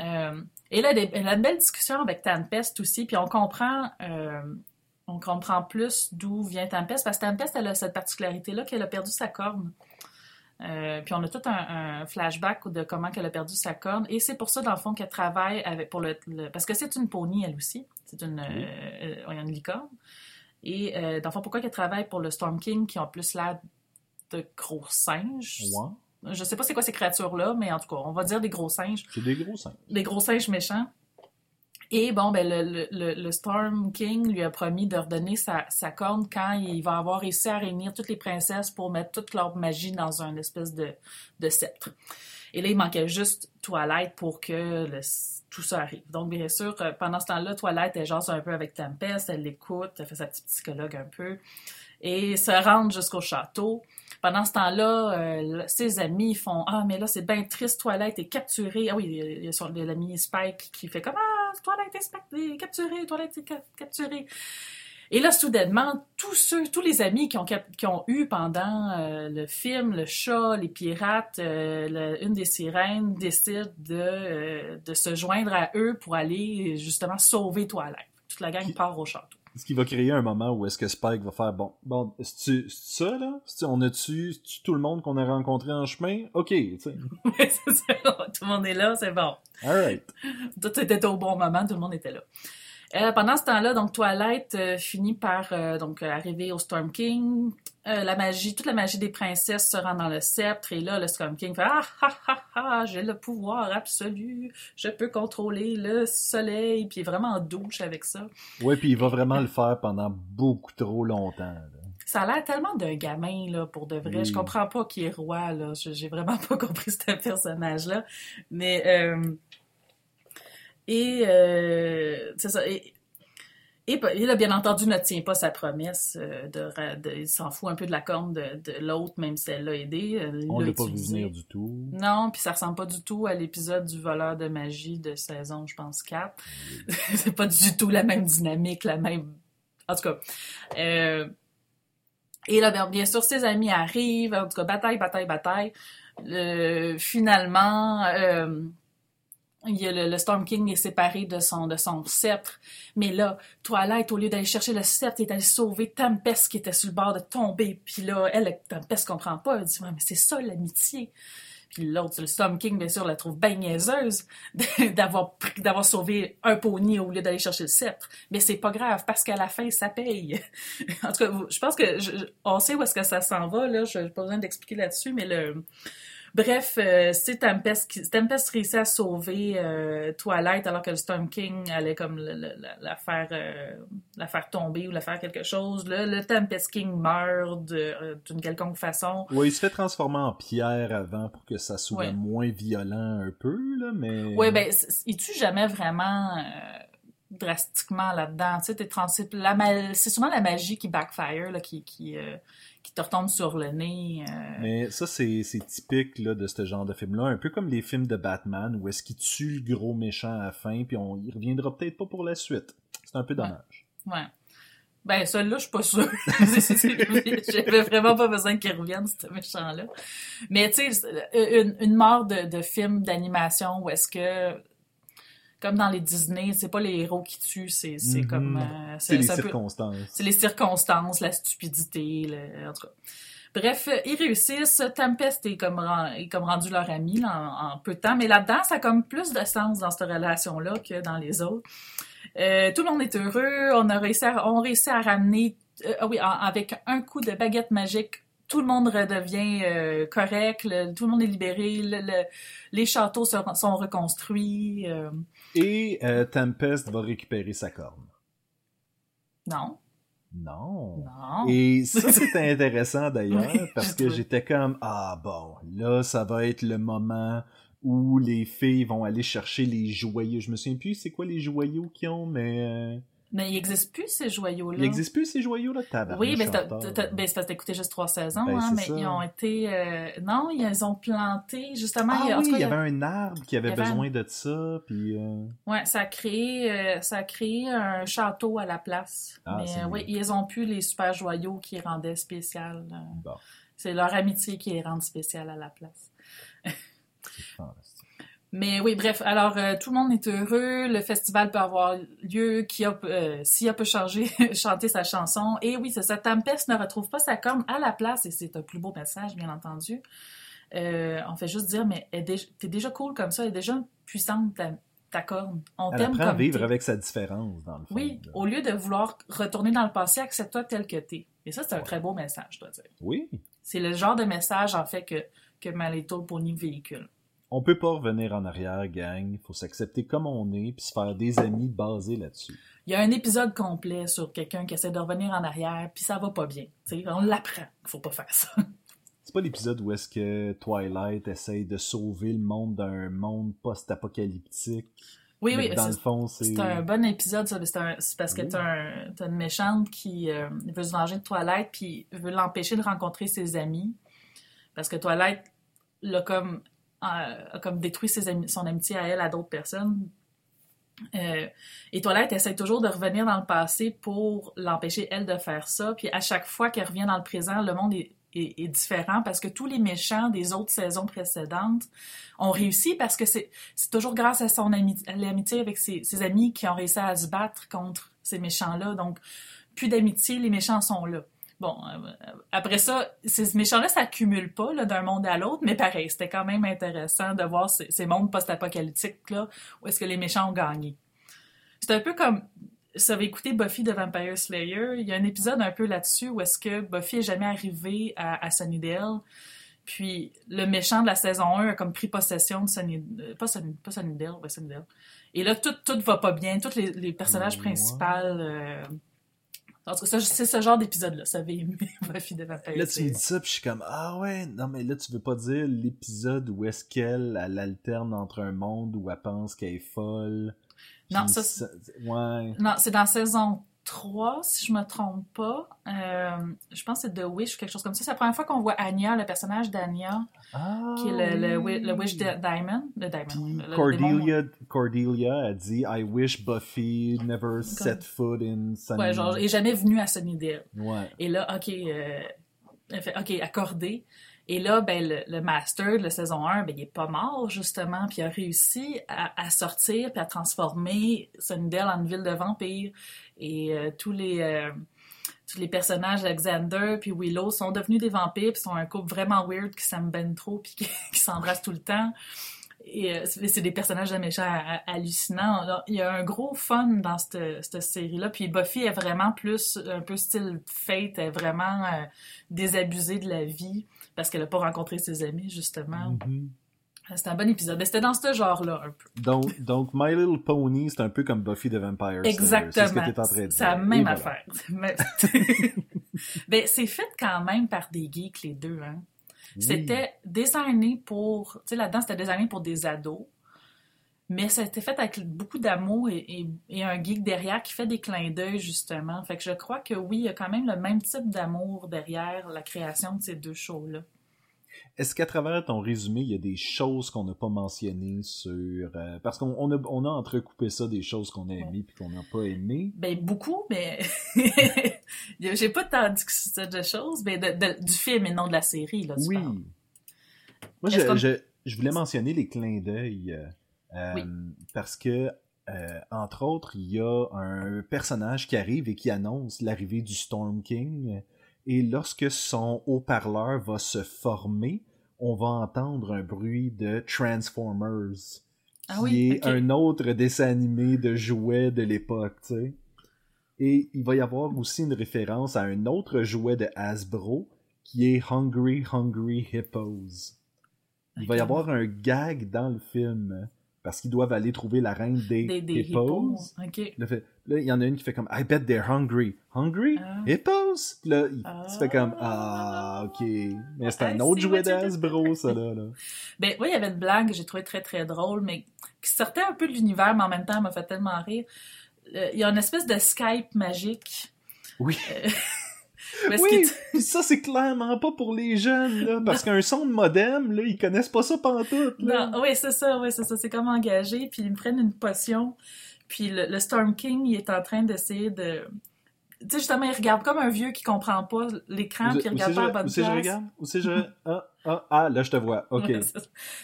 Euh, et là, elle a une belle discussion avec Tempest aussi, puis on comprend, euh, on comprend plus d'où vient Tempest, parce que Tempest, elle a cette particularité-là qu'elle a perdu sa corne. Euh, puis on a tout un, un flashback de comment qu'elle a perdu sa corne. Et c'est pour ça, dans le fond, qu'elle travaille avec, pour le, le- Parce que c'est une pony, elle aussi. C'est une, euh, euh, une licorne. Et euh, dans le fond, pourquoi qu'elle travaille pour le Storm King, qui ont plus l'air de gros singes? Ouais, Je sais pas c'est quoi ces créatures-là, mais en tout cas, on va dire des gros singes c'est des gros seins. des gros singes méchants. Et bon, ben, le, le- le, Storm King lui a promis de redonner sa, sa corne quand il va avoir réussi à réunir toutes les princesses pour mettre toute leur magie dans un espèce de, de sceptre. Et là, il manquait juste Twilight pour que le- tout ça arrive. Donc, bien sûr, euh, pendant ce temps-là, Twilight, elle jase un peu avec Tempest, elle l'écoute, elle fait sa petite psychologue un peu, et se rend jusqu'au château. Pendant ce temps-là, euh, ses amis font Ah, mais là, c'est bien triste, Twilight est capturée. Ah oui, il y a l'ami Spike qui fait comme Ah, Twilight est, spa- est capturée, Twilight est cap- capturée. Et là, soudainement, tous ceux, tous les amis qui ont, qui ont eu pendant euh, le film, le chat, les pirates, euh, le- une des sirènes décide de, euh, de se joindre à eux pour aller justement sauver Twilight. Toute la gang part au château. Ce qui va créer un moment où est-ce que Spike va faire bon, bon, c'est ça là, C'est-tu- on a-tu tout le monde qu'on a rencontré en chemin, ok, tu sais, Ouais, c'est ça. Tout le monde est là, c'est bon. alright. Tout était au bon moment, tout le monde était là. Euh, pendant ce temps-là, donc Twilight euh, finit par euh, donc arriver au Storm King. Euh, la magie, toute la magie des princesses se rend dans le sceptre et là le Storm King fait ah ah ah ah j'ai le pouvoir absolu, je peux contrôler le soleil puis il est vraiment en douche avec ça. Ouais, puis il va vraiment le faire pendant beaucoup trop longtemps. là. Ça a l'air tellement d'un gamin là pour de vrai. Oui. Je comprends pas qui est roi là. J'ai vraiment pas compris ce personnage là. Mais euh, et euh, c'est ça. Et, et, et là, bien entendu, ne tient pas sa promesse. euh, de, il s'en fout un peu de la corne de, de l'autre, même si elle l'a aidé. euh, il On l'a l'a pas vu venir du tout. Non, puis ça ressemble pas du tout à l'épisode du voleur de magie de saison, je pense, 4. c'est pas du tout la même dynamique, la même... En tout cas. euh, Et là, bien, bien sûr, ses amis arrivent. En tout cas, bataille, bataille, bataille. Le- Finalement... euh, il le, Storm King est séparé de son, de son sceptre. Mais là, Twilight, au lieu d'aller chercher le sceptre, est allée sauver Tempest qui était sur le bord de tomber. Puis là, elle, Tempest comprend pas. Elle dit, mais c'est ça l'amitié. Puis l'autre, le Storm King, bien sûr, la trouve bien niaiseuse d'avoir d'avoir sauvé un pony au lieu d'aller chercher le sceptre. Mais c'est pas grave, parce qu'à la fin, ça paye. en tout cas, je pense que on sait où est-ce que ça s'en va, là. Je pas besoin d'expliquer là-dessus, mais le... Bref, euh, c'est Tempest qui... Tempest réussit à sauver euh, Twilight alors que le Storm King allait comme le- le- la, la faire, euh, la faire tomber ou la faire quelque chose. Là, le Tempest King meurt euh, d'une quelconque façon. Ouais, il se fait transformer en pierre avant pour que ça soit Ouais. moins violent un peu, là, mais... Oui, ben, il tue jamais vraiment euh, drastiquement là-dedans. Tu sais, t'es trans- ma- c'est souvent la magie qui backfire, là, qui, qui, euh, qui te retombe sur le nez. euh. Mais ça, c'est typique là, de ce genre de film-là. Un peu comme les films de Batman, où est-ce qu'il tue le gros méchant à la fin, puis on y reviendra peut-être pas pour la suite. C'est un peu dommage. Ouais. Ben, celui-là, je suis pas sûre. J'avais vraiment pas besoin qu'il revienne, ce méchant-là. Mais, tu sais, une, une mort de, de film d'animation où est-ce que, comme dans les Disney, c'est pas les héros qui tuent, c'est Mhm. comme... euh, C'est les circonstances. C'est les circonstances, la stupidité, le- en tout cas. Bref, euh, ils réussissent. Tempest est comme, ren- est comme rendu leur ami là, en, en peu de temps. Mais là-dedans, ça a comme plus de sens dans cette relation-là que dans les autres. Euh, tout le monde est heureux. On a réussi à, on réussit à ramener, euh, ah oui, en- avec un coup de baguette magique, tout le monde redevient euh, correct. le- tout le monde est libéré. le- le- les châteaux sont reconstruits. Et euh, Tempest va récupérer sa corne. non, Non. non. Et ça, c'était intéressant d'ailleurs, Oui, parce que j'étais comme, ah bon, là, ça va être le moment où les filles vont aller chercher les joyaux. Je me souviens plus c'est quoi les joyaux qu'ils ont, mais euh, Mais il n'existe plus ces joyaux-là. il n'existe plus ces joyaux-là, tabarnak, Oui, ben, c'est parce que écouté juste trois saisons, Ben, hein, mais ça. ils ont été... euh, non, ils ont planté, justement... Ah il oui, cas, il y avait un arbre qui avait besoin de ça, puis... euh, Ouais, ça a créé, euh, ça a créé un château à la place. Ah, mais euh, oui, ils ont plus les super joyaux qui rendaient spécial. Bon. C'est leur amitié qui les rend spécial à la place. Mais oui, bref, alors euh, tout le monde est heureux, le festival peut avoir lieu, Kia, euh, Sia peut changer, chanter sa chanson. Et oui, c'est ça, Tempest ne retrouve pas sa corne à la place, et c'est un plus beau message, bien entendu. Euh, on fait juste dire, mais t'es déjà cool comme ça, elle est déjà puissante, ta, ta corne. On t'aime apprend à comme vivre avec sa différence, dans le fond. Oui, là. au lieu de vouloir retourner dans le passé, accepte-toi tel que t'es. Et ça, c'est un Ouais. très beau message, je dois dire. Oui. C'est le genre de message, en fait, que, que Little Pony véhicule. On peut pas revenir en arrière, gang. Faut s'accepter comme on est, puis se faire des amis basés là-dessus. Il y a un épisode complet sur quelqu'un qui essaie de revenir en arrière, puis ça va pas bien. Tu sais, on l'apprend. Faut pas faire ça. C'est pas l'épisode où est-ce que Twilight essaye de sauver le monde d'un monde post-apocalyptique? Oui, oui, dans le c'est fond, c'est... c'est un bon épisode, ça. C'est parce que Oui. t'as un- une méchante qui euh, veut se venger de Twilight, puis veut l'empêcher de rencontrer ses amis. Parce que Twilight l'a comme, a comme détruit son amitié à elle à d'autres personnes. Euh, et Toilette essaie toujours de revenir dans le passé pour l'empêcher, elle, de faire ça. Puis à chaque fois qu'elle revient dans le présent, le monde est, différent parce que tous les méchants des autres saisons précédentes ont réussi parce que c'est toujours grâce à son l'amitié avec ses, ses amis qui ont réussi à se battre contre ces méchants-là. Donc, plus d'amitié, les méchants sont là. Bon, euh, après ça, ces méchants-là s'accumulent pas d'un monde à l'autre, mais pareil, c'était quand même intéressant de voir ces, ces mondes post-apocalyptiques-là où est-ce que les méchants ont gagné. C'est un peu comme, vous avez écouté Buffy de Vampire Slayer, il y a un épisode un peu là-dessus où est-ce que Buffy est jamais arrivée à, à Sunnydale, puis le méchant de la saison 1 a comme pris possession de Sunnydale, pas, Sunny, pas Sunnydale, ouais, Sunnydale. Et là, tout, tout va pas bien, tous les, les personnages Ouais. principaux... euh, en tout cas, ça, c'est ce genre d'épisode-là, ça avait aimé Buffy de Vampire Là, tu me dis ça, puis je suis comme, ah ouais, non, mais là, tu veux pas dire l'épisode où est-ce qu'elle, elle alterne entre un monde où elle pense qu'elle est folle. Non, puis ça, Ouais. Non, c'est dans saison 3, si je me trompe pas. Euh, je pense que c'est The Wish ou quelque chose comme ça. C'est la première fois qu'on voit Anya, le personnage d'Anya, Ah, qui est le, Wish de Diamond. Le Diamond, le-. Cordelia, Cordelia a dit I wish Buffy never set foot in Sunny. Ouais, genre, est jamais venu à Sunnydale. Ouais. Et là, OK, euh, elle fait, OK, accordé. Et là, ben, le, Master de la saison 1, ben, il est pas mort, justement, puis il a réussi à, sortir puis à transformer Sunnydale en une ville de vampires. Et euh, tous les... euh, tous les personnages, Alexander puis Willow, sont devenus des vampires, puis sont un couple vraiment weird qui s'aiment ben trop, puis qui, s'embrassent tout le temps. Et euh, c'est des personnages de méchants ha- ha- hallucinants. Il y a un gros fun dans cette, cette série-là. Puis Buffy est vraiment plus, un peu style Fate, est vraiment euh, désabusée de la vie parce qu'elle n'a pas rencontré ses amis, justement. Mhm. C'était un bon épisode. Mais c'était dans ce genre-là, un peu. Donc, donc, My Little Pony, c'est un peu comme Buffy the Vampire Slayer. Exactement. C'est ce que t'es en train de dire. C'est la Et même voilà. affaire. Mais- ben, c'est fait quand même par des geeks, les deux, hein. Oui. C'était designé pour. Tu sais, là-dedans, c'était designé pour des ados. Mais c'était fait avec beaucoup d'amour et, et- et un geek derrière qui fait des clins d'œil, justement. Fait que je crois que oui, il y a quand même le même type d'amour derrière la création de ces deux shows-là. Est-ce qu'à travers ton résumé, il y a des choses qu'on n'a pas mentionnées sur... euh, parce qu'on on a, on a entrecoupé ça des choses qu'on a aimées puis qu'on n'a pas aimées? Ben, beaucoup, mais. J'ai pas tant dit que c'était de choses, mais de- de- du film et non de la série, là, tu Oui. parles. Moi, je, je, je voulais mentionner les clins d'œil euh, Oui. parce que, euh, entre autres, il y a un personnage qui arrive et qui annonce l'arrivée du Storm King. Et lorsque son haut-parleur va se former, on va entendre un bruit de Transformers, Ah qui oui, est un autre dessin animé de jouets de l'époque, tu sais. Et il va y avoir aussi une référence à un autre jouet de Hasbro, qui est Hungry Hungry Hippos. Il va y avoir un gag dans le film, parce qu'ils doivent aller trouver la reine des, Des, des hippos. Là, il y en a une qui fait comme I bet they're hungry. Hungry? Ah. Hippos? Puis là, il Ah. tu fais comme Ah, ok. Mais c'est un autre jouet d'Hasbro, ça là. là. Ben oui, il y avait une blague que j'ai trouvée très très drôle, mais qui sortait un peu de l'univers, mais en même temps elle m'a fait tellement rire. Euh, Il y a une espèce de Skype magique. Oui. Parce oui, ça, c'est clairement pas pour les jeunes, là. Parce qu'un son de modem, là, ils connaissent pas ça pantoute, là. Non, oui, c'est ça, oui, c'est ça. C'est comme engagé, puis ils me prennent une potion, puis le, le Storm King, il est en train d'essayer de... Tu sais, justement, il regarde comme un vieux qui comprend pas l'écran, puis il regarde pas je- la bonne où c'est je regarde? Où c'est je... Ah, ah, ah, là, je te vois. OK. Ouais.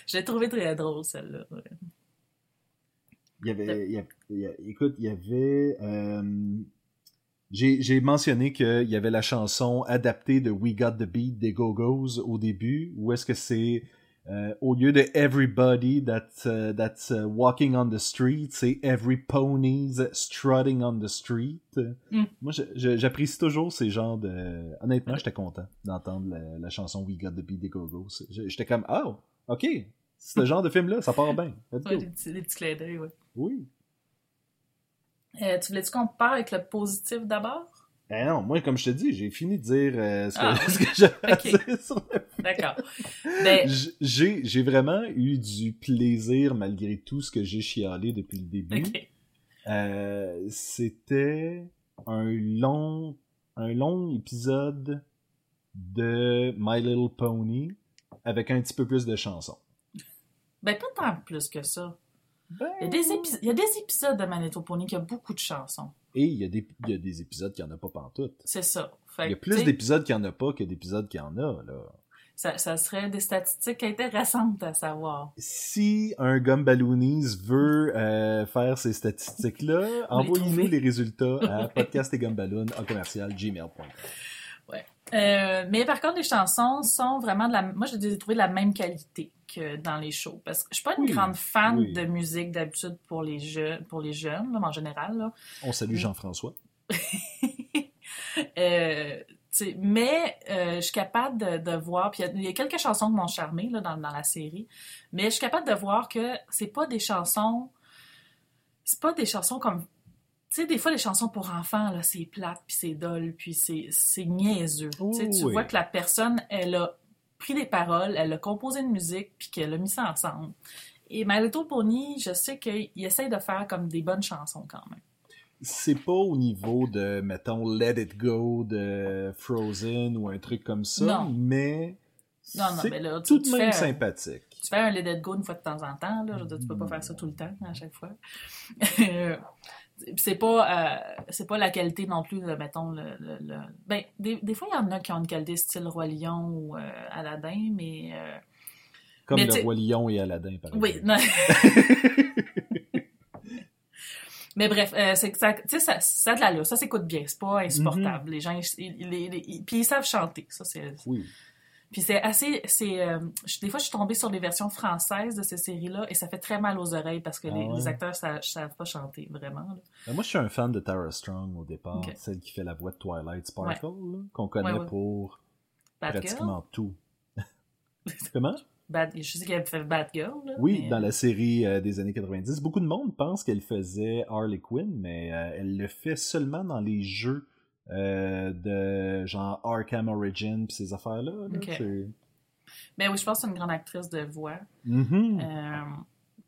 J'ai trouvé très drôle, celle-là. ouais. Il y avait, il y a- il y a- écoute, il y avait. euh, j'ai mentionné qu'il y avait la chanson adaptée de We Got the Beat des Go-Go's au début, ou est-ce que c'est euh, au lieu de Everybody that's, uh, that's uh, walking on the street, c'est Every pony's strutting on the street. Mm. Moi, j'apprécie toujours ces genres de. Honnêtement, j'étais content d'entendre la, la chanson We Got the Beat des Go-Go's. J'étais comme, oh, ok, ce genre de film-là, ça part bien. Let's Ouais, go. des, petits, des petits clins d'œil, ouais. Oui. Euh, tu voulais-tu qu'on parle avec le positif d'abord? Eh non, moi, comme je te dis, j'ai fini de dire euh, ce que, Ah. ce que j'avais à dire sur le D'accord. Ben, J'ai vraiment eu du plaisir malgré tout ce que j'ai chialé depuis le début. Euh, C'était un long, un long épisode de My Little Pony avec un petit peu plus de chansons. Ben, pas tant plus que ça. Ben, Il y a des, épis- il y a des épisodes de Manito Pony qui a beaucoup de chansons. Et il y, a des, il y a des épisodes qui en a pas pantoute. C'est ça. Fait Il y a que, plus d'épisodes qui en a pas que d'épisodes qui en a, là. ça, ça serait des statistiques intéressantes à savoir. si un Gumballoonies veut euh, faire ces statistiques-là, envoyez-nous les résultats à podcast et gumballoon en commercial gmail.com. Euh, mais par contre, les chansons sont vraiment de la. Moi, je les ai trouvées de la même qualité que dans les shows. Parce que je suis pas une Oui, grande fan oui. de musique d'habitude pour les jeunes, pour les jeunes, là, en général. Là. On salue Mm. Jean-François. Euh, mais euh, je suis capable de, de voir, puis il y a- il y, a quelques chansons qui m'ont charmé là, dans, dans la série, mais je suis capable de voir que c'est pas des chansons, c'est pas des chansons comme, tu sais, des fois les chansons pour enfants là, c'est plate, puis c'est dole, puis c'est c'est niaiseux. Tu sais, tu Oui. vois que la personne, elle a pris des paroles, elle a composé une musique, puis qu'elle a mis ça ensemble. Et My Little Pony, je sais qu'il essaye de faire comme des bonnes chansons quand même. C'est pas au niveau de, mettons, Let It Go de Frozen ou un truc comme ça, Non. mais Non, mais là, tu- tout de même fais- sympathique. Tu fais un let it go une fois de temps en temps, là. Je veux dire, tu peux pas faire ça tout le temps, à chaque fois. Euh, c'est pas, euh, c'est pas la qualité non plus, là, mettons, le... le- le- Ben, des, des fois, il y en a qui ont une qualité style Roi Lion ou euh, Aladdin, mais... euh, Comme mais le Roi Lion et Aladdin, par Oui, exemple. non. Mais bref, euh, c'est que ça, tu sais, ça, ça a de l'allure, ça s'écoute bien, c'est pas insupportable. Les gens, ils, ils- ils- ils- puis ils savent chanter, ça c'est. Oui. Puis c'est assez, c'est, euh, des fois je suis tombée sur des versions françaises de ces séries-là et ça fait très mal aux oreilles parce que Ah les, ouais? les acteurs savent, savent pas chanter vraiment. Ben, moi, je suis un fan de Tara Strong au départ, celle qui fait la voix de Twilight Sparkle, qu'on connaît Ouais, pour Bad Girl, pratiquement tout. Comment? Bad, je sais qu'elle fait Bad Girl. Là, Oui, mais- dans la série euh, des années 90. Beaucoup de monde pense qu'elle faisait Harley Quinn, mais euh, elle le fait seulement dans les jeux euh, de genre Arkham Origin pis ces affaires-là. là. Mais oui, je pense que c'est une grande actrice de voix. Mhm.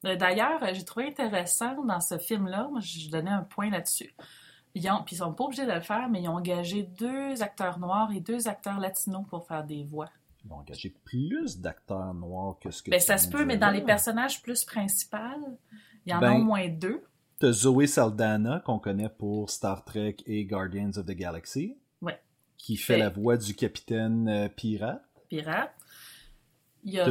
Euh, D'ailleurs, euh, j'ai trouvé intéressant dans ce film-là, je donnais un point là-dessus. Ils ont, puis ils sont pas obligés de le faire, mais ils ont engagé deux acteurs noirs et deux acteurs latinos pour faire des voix. Ils ont engagé plus d'acteurs noirs que ce que Ben, ça se peut, mais dans là. les personnages plus principaux, il y en Ben, a au moins deux. T'as Zoé Saldana, qu'on connaît pour Star Trek et Guardians of the Galaxy. Ouais. Qui fait la voix du capitaine euh, pirate. Pirate. Il y a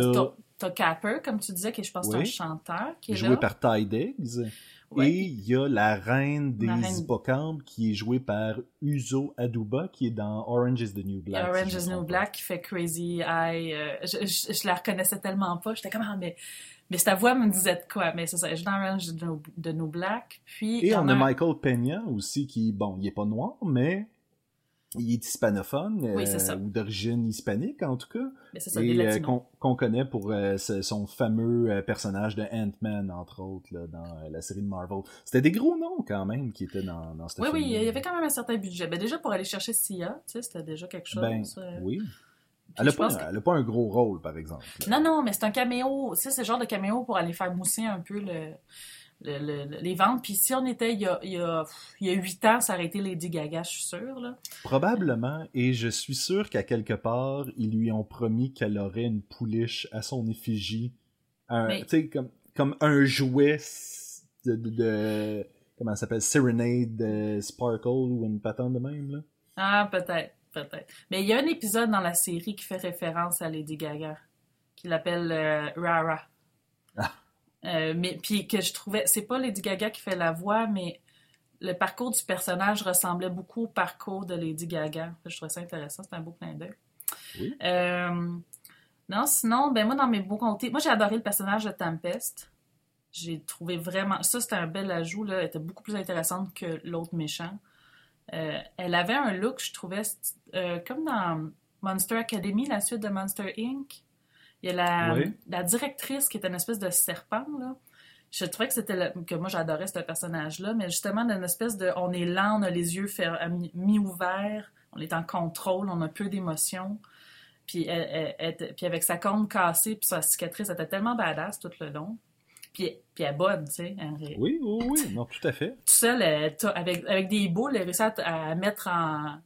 T'as Capper, comme tu disais, qui est, je pense, Oui. un chanteur qui est joué là. par Ty Diggs. Ouais. Et il y a la reine des reine- hippocampes qui est jouée par Uzo Aduba, qui est dans Orange is the New Black. Orange is the New Black qui fait Crazy Eye. euh, je, je, je la reconnaissais tellement pas. J'étais comme, ah, mais, mais sa voix me disait de quoi? Mais c'est ça, je suis dans Orange is the New, the New Black. Puis, Et on a Michael Peña aussi, qui, bon, il est pas noir, mais il est hispanophone, Oui, euh, c'est ça. ou d'origine hispanique en tout cas, mais c'est ça, et euh, qu'on connaît pour euh, ce- son fameux euh, personnage de Ant-Man, entre autres, là, dans la série de Marvel. C'était des gros noms quand même qui étaient dans, dans ce Oui, film. oui, il y avait quand même un certain budget. Ben, déjà, pour aller chercher Sia, tu sais, c'était déjà quelque chose. Ben, oui. Elle a, je pas, que- pas un gros rôle, par exemple. Non, non, mais c'est un caméo. Tu sais, c'est le genre de caméo pour aller faire mousser un peu le, le- le- le- les ventes. Puis si on était il y a, il y a, il y a 8 ans, ça aurait été Lady Gaga, je suis sûre. Là. Probablement, et je suis sûr qu'à quelque part, ils lui ont promis qu'elle aurait une pouliche à son effigie. Mais- Tu sais, comme, comme un jouet de... de- de- comment ça s'appelle? Serenade euh, Sparkle ou une patente de même, là. Ah, peut-être, peut-être. Mais il y a un épisode dans la série qui fait référence à Lady Gaga, qui l'appelle euh, Rara. Ah. Euh, mais puis que je trouvais, c'est pas Lady Gaga qui fait la voix, mais le parcours du personnage ressemblait beaucoup au parcours de Lady Gaga. Je trouvais ça intéressant, c'est un beau clin d'œil. Oui. Euh, non, sinon, ben moi dans mes beaux comtés, moi j'ai adoré le personnage de Tempest. J'ai trouvé vraiment, ça c'était un bel ajout là, elle était beaucoup plus intéressante que l'autre méchant. Euh, elle avait un look, je trouvais, euh, comme dans Monster Academy, la suite de Monster Inc. Il y a la, Oui. la directrice qui est une espèce de serpent, là. Je trouvais que c'était que moi j'adorais ce personnage-là, mais justement d'une espèce de on est lent, on a les yeux mi- mi-ouverts, on est en contrôle, on a peu d'émotions. Puis, elle- elle- elle était- puis avec sa corne cassée, puis sa cicatrice, elle était tellement badass tout le long. Puis, puis elle est bonne, tu sais. hein, Oui, oui, oui, non, tout à fait. tout seul, t'a- avec, avec des boules, elle réussit à, à mettre en,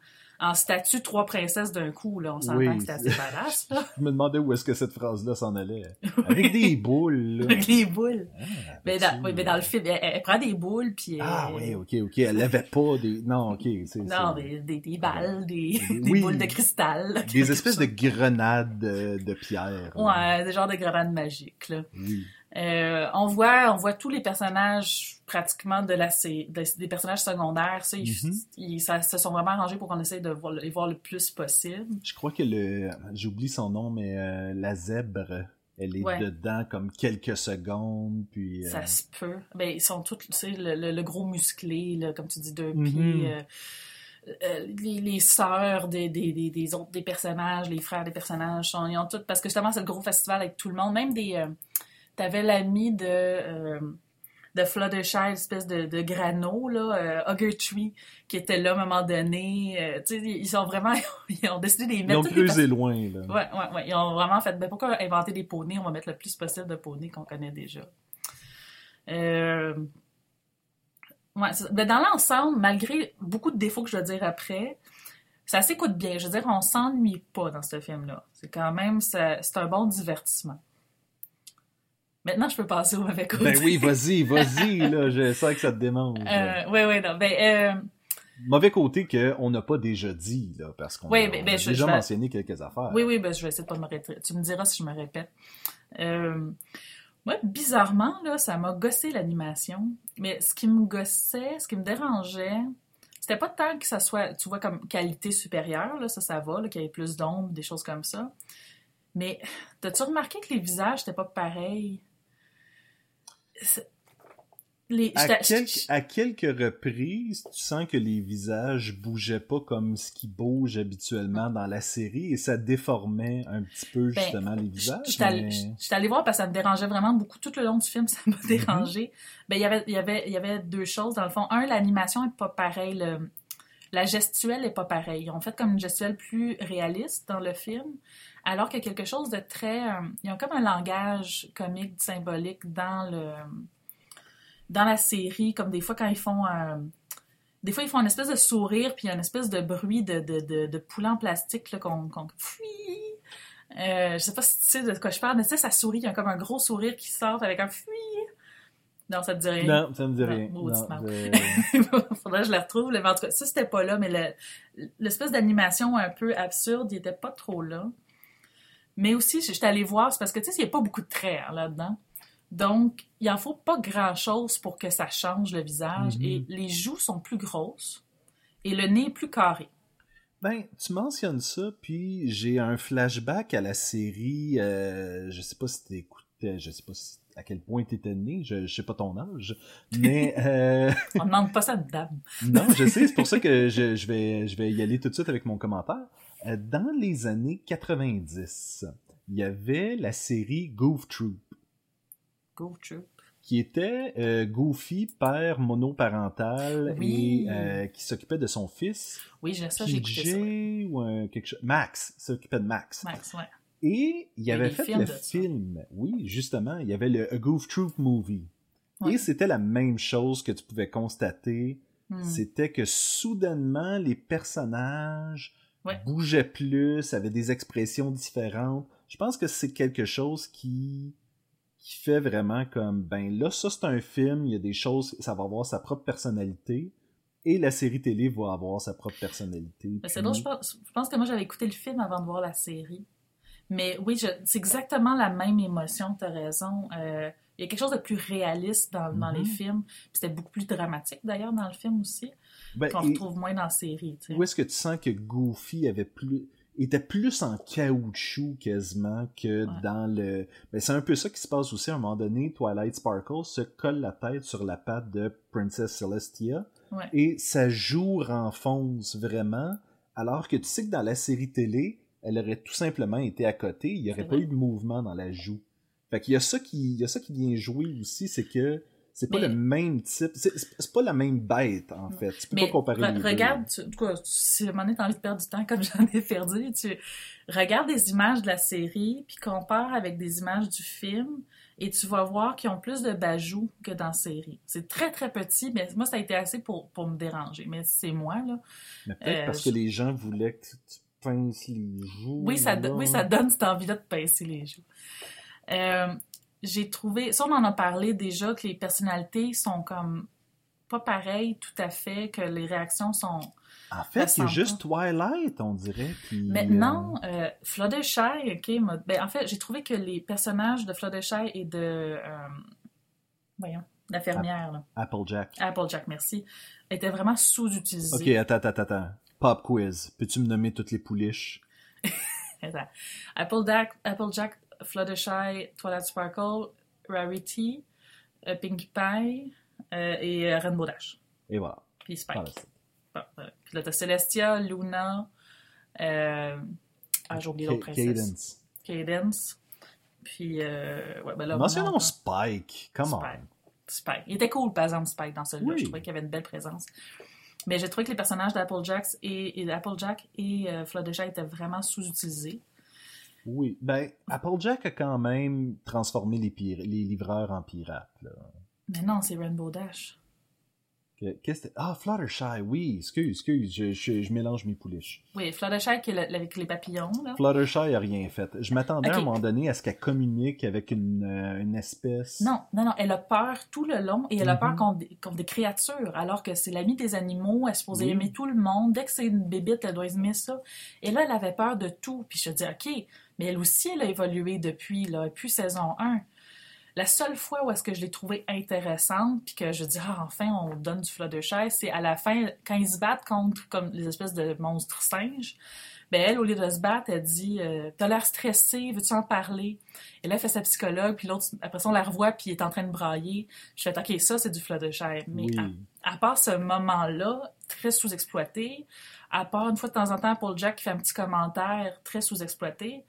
en statue trois princesses d'un coup. Là. On s'entend Oui. que c'est assez badass. Là. Je me demandais où est-ce que cette phrase-là s'en allait. Avec des boules, là. avec les boules. Ah, Mais dans, oui, mais dans le film, elle, elle prend des boules, puis... Ah oui, ok, ok. Elle avait pas des... Non, ok. Non, des, des, des balles, des, Oui. des boules de cristal. là, Des espèces de grenades de, de pierre. là. Ouais, des genres de grenades magiques, là. Oui. Euh, on voit on voit tous les personnages pratiquement de la de- des personnages secondaires ça, ils, Mhm. ils- ça- se sont vraiment arrangés pour qu'on essaye de voir, les voir le plus possible Je crois que le... J'oublie son nom, mais euh, la zèbre, elle est Ouais. dedans comme quelques secondes, puis... euh, Ça se peut. Ben, ils sont tous, tu sais, le, le- le gros musclé, là, comme tu dis, deux Mhm. pieds. euh, euh, les, les sœurs des, des, des, des autres des personnages, les frères des personnages, sont, ils ont toutes. Parce que justement, c'est le gros festival avec tout le monde. Même des. euh, T'avais l'ami de. euh, de Fluttershy, espèce de, de grano, là, euh, Hugger Tree, qui était là à un moment donné. Euh, tu sais, ils sont vraiment. Ils ont décidé de les Ils mettre. ont tous les creusé loin, là. Ouais, ouais, ouais. Ils ont vraiment fait. Ben, pourquoi inventer des poneys? On va mettre le plus possible de poneys qu'on connaît déjà. Euh... Ouais, ben, dans l'ensemble, malgré beaucoup de défauts que je dois dire après, ça s'écoute bien. Je veux dire, on s'ennuie pas dans ce film-là. C'est quand même. C'est un bon divertissement. Maintenant, je peux passer au mauvais côté. Ben oui, vas-y, vas-y, là. Je sens que ça te démange. Euh, ouais, ouais, non. Ben, euh, Mauvais côté qu'on n'a pas déjà dit, là, parce qu'on Oui, a, ben, ben, a je- déjà je vais- mentionné quelques affaires. Oui, oui, ben, je vais essayer de pas me répéter. Tu me diras si je me répète. Euh, moi, bizarrement, là, ça m'a gossé l'animation. Mais ce qui me gossait, ce qui me dérangeait, c'était pas tant que ça soit, tu vois, comme qualité supérieure, là, ça, ça va, qu'il y ait plus d'ombre, des choses comme ça. Mais, t'as-tu remarqué que les visages, c'était pas pareil? Les, À, quelques, à quelques reprises, tu sens que les visages bougeaient pas comme ce qui bouge habituellement dans la série et ça déformait un petit peu Ben, justement les visages. je suis allée- mais- allée voir parce que ça me dérangeait vraiment beaucoup. Tout le long du film, ça m'a Mhm. dérangé. Ben, il y avait, il y avait, il y avait deux choses. Dans le fond, un, l'animation est pas pareille. le- la gestuelle est pas pareille. Ils ont fait comme une gestuelle plus réaliste dans le film, alors qu'il y a quelque chose de très... euh, ils ont comme un langage comique, symbolique dans le dans la série, comme des fois quand ils font... euh, des fois, ils font une espèce de sourire, puis il y a une espèce de bruit de, de, de, de poulet en plastique qu'on... Fui! Euh, je sais pas si tu sais de quoi je parle, mais tu sais, ça sourit, il y a comme un gros sourire qui sort avec un fui. Non, ça te dit rien. Non, ça me dit Non, rien. Non, je- Faudrait que je la retrouve. Mais en tout cas, ça, c'était pas là, mais le- l'espèce d'animation un peu absurde, il était pas trop là. Mais aussi, j'étais allée voir, c'est parce que, tu sais, il n'y a pas beaucoup de traits hein, là-dedans. Donc, il en faut pas grand-chose pour que ça change le visage. Et les joues sont plus grosses et le nez est plus carré. Ben, tu mentionnes ça, puis j'ai un flashback à la série. euh, je sais pas si t'écoutais, je sais pas si- à quel point t'étais né, je, je sais pas ton âge, mais euh, On demande pas ça de dame. non, je sais, c'est pour ça que je, je vais, je vais y aller tout de suite avec mon commentaire. Euh, Dans les années 90, il y avait la série Goof Troop, Go Troop. qui était euh, Goofy, père monoparental Oui. et euh, qui s'occupait de son fils, Oui, j'ai ça, j'ai écouté ça. Ou un- quelque chose, Max, s'occupait de Max. Max, ouais. Et il y avait fait le ça. film, oui, justement, il y avait le A Goof Troop Movie. Ouais. Et c'était la même chose que tu pouvais constater. Hmm. C'était que soudainement, les personnages Ouais. bougeaient plus, avaient des expressions différentes. Je pense que c'est quelque chose qui qui fait vraiment comme ben là ça c'est un film, il y a des choses ça va avoir sa propre personnalité et la série télé va avoir sa propre personnalité. Mais C'est drôle, je pense, je pense que moi j'avais écouté le film avant de voir la série. Mais oui, c'est exactement la même émotion, tu as raison. Euh, il y a quelque chose de plus réaliste dans, dans les Mhm. films. Puis C'était beaucoup plus dramatique d'ailleurs dans le film aussi, Ben, qu'on et- retrouve moins dans la série. tu sais. Où est-ce que tu sens que Goofy avait plus était plus en caoutchouc quasiment que Ouais. dans le. Ben, c'est un peu ça qui se passe aussi à un moment donné. Twilight Sparkle se colle la tête sur la patte de Princess Celestia Ouais. et sa joue renfonce vraiment, alors que tu sais que dans la série télé, elle aurait tout simplement été à côté, il n'y aurait pas vrai. eu de mouvement dans la joue. Fait qu'il y a ça qui, il y a ça qui vient jouer aussi, c'est que c'est pas Mais- le même type, c'est pas la même bête en fait. Tu peux Mais pas comparer re- les deux. regarde, tu, en tout cas, si à un moment donné, t'as envie de perdre du temps comme j'en ai perdu, tu regardes des images de la série, puis compare avec des images du film, et tu vas voir qu'ils ont plus de bajoux que dans la série. C'est très, très petit, mais moi, ça a été assez pour, pour me déranger. Mais c'est moi, là. Mais peut-être Euh, parce je- que les gens voulaient que tu pinces les joues. Oui, ça, oui, ça donne cette envie-là de pincer les joues. Euh, j'ai trouvé, ça on en a parlé déjà, que les personnalités sont comme pas pareilles tout à fait, que les réactions sont... En fait, ressemble juste Twilight, on dirait. Qui, Mais euh, euh, Fluttershy, ok, ben, en fait, j'ai trouvé que les personnages de Fluttershy et de... euh, voyons, la fermière, là, Applejack. Applejack, merci, étaient vraiment sous-utilisés. Ok, attends, attends, attends. Pop quiz. Peux-tu me nommer toutes les pouliches? Attends. Applejack, Applejack, Fluttershy, Twilight Sparkle, Rarity, euh, Pinkie Pie euh, et euh, Rainbow Dash. Et voilà. Puis Spike. Bon, voilà. Puis là, t'as Celestia, Luna, ah, j'ai oublié l'autre princesse. Cadence. Cadence. Puis, ouais, ben là, Mentionnons non, Spike. Come on. Spike. Spike. Il était cool, par exemple, Spike, dans celui-là. Oui. Je trouvais qu'il y avait une belle présence. Mais j'ai trouvé que les personnages d'Applejack et, et, Applejack et euh, Fluttershy étaient vraiment sous-utilisés. Oui. Ben, Applejack a quand même transformé les, les livreurs en pirates. Là. Mais non, c'est Rainbow Dash. Que- Qu'est-ce que... Ah, Fluttershy, oui. Excuse, excuse. Je, je, je mélange mes pouliches. Oui, Fluttershy qui est le- avec les papillons, là. Fluttershy a rien fait. Je m'attendais à un moment donné à ce qu'elle communique avec une, euh, une espèce. Non, non, non, elle a peur tout le long et elle a Mhm. peur contre, des- contre des créatures, alors que c'est l'amie des animaux, elle est supposée Oui. aimer tout le monde. Dès que c'est une bébite, elle doit aimer ça. Et là, elle avait peur de tout. Puis je dis, OK, mais elle aussi, elle a évolué depuis, là, depuis saison 1. La seule fois où est-ce que je l'ai trouvée intéressante, puis que je dis, ah, enfin, on donne du Fluttershy, c'est à la fin, quand ils se battent contre comme les espèces de monstres singes. Ben elle, au lieu de se battre, elle dit euh, T'as l'air stressé, veux-tu en parler Et là, elle fait sa psychologue, puis l'autre, après ça, on la revoit, puis il est en train de brailler. Je fais OK, ça, c'est du Fluttershy. Mais Oui. à, à part ce moment-là, très sous-exploité, à part une fois de temps en temps, Paul Jack qui fait un petit commentaire très sous-exploité,